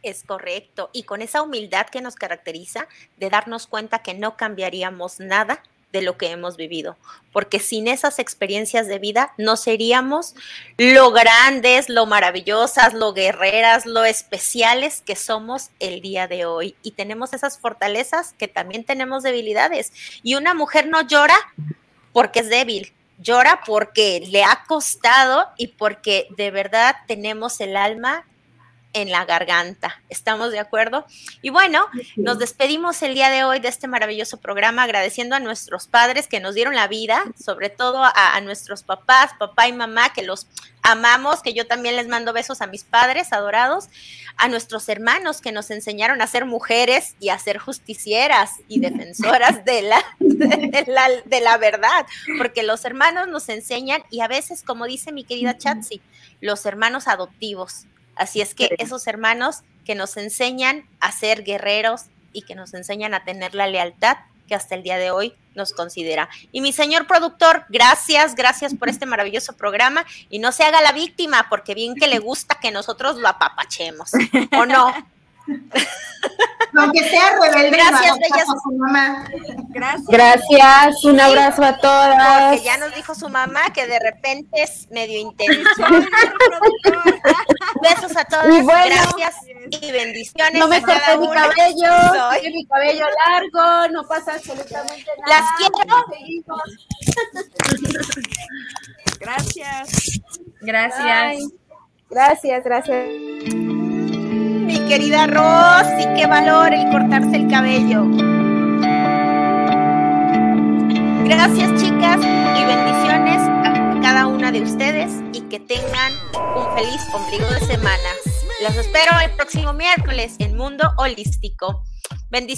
Es correcto. Y con esa humildad que nos caracteriza de darnos cuenta que no cambiaríamos nada de lo que hemos vivido, porque sin esas experiencias de vida no seríamos lo grandes, lo maravillosas, lo guerreras, lo especiales que somos el día de hoy. Y tenemos esas fortalezas que también tenemos debilidades. Y una mujer no llora porque es débil, llora porque le ha costado y porque de verdad tenemos el alma en la garganta. ¿Estamos de acuerdo? Y bueno, nos despedimos el día de hoy de este maravilloso programa agradeciendo a nuestros padres que nos dieron la vida, sobre todo a, a, nuestros papás, papá y mamá, que los amamos, que yo también les mando besos a mis padres adorados, a nuestros hermanos que nos enseñaron a ser mujeres y a ser justicieras y [LAUGHS] defensoras de la, de la, de la verdad, porque los hermanos nos enseñan y a veces, como dice mi querida Chatsi, los hermanos adoptivos. Así es que esos hermanos que nos enseñan a ser guerreros y que nos enseñan a tener la lealtad que hasta el día de hoy nos considera. Y mi señor productor, gracias, gracias por este maravilloso programa y no se haga la víctima porque bien que le gusta que nosotros lo apapachemos, ¿o no? [LAUGHS] Aunque sea rebelde, gracias, no, bellas. Su mamá. Gracias. Gracias, un abrazo a todas. Porque ya nos dijo su mamá que de repente es medio intenso. [LAUGHS] [LAUGHS] Besos a todas, Y bueno, gracias y bendiciones. No me a corté mi cabello, Soy- mi cabello largo, no pasa absolutamente nada. Las quiero. Gracias. Gracias. Gracias, gracias. Querida Rosy, qué valor el cortarse el cabello. Gracias, chicas, y bendiciones a cada una de ustedes y que tengan un feliz ombligo de semana. Los espero el próximo miércoles en Mundo Holístico. Bendiciones.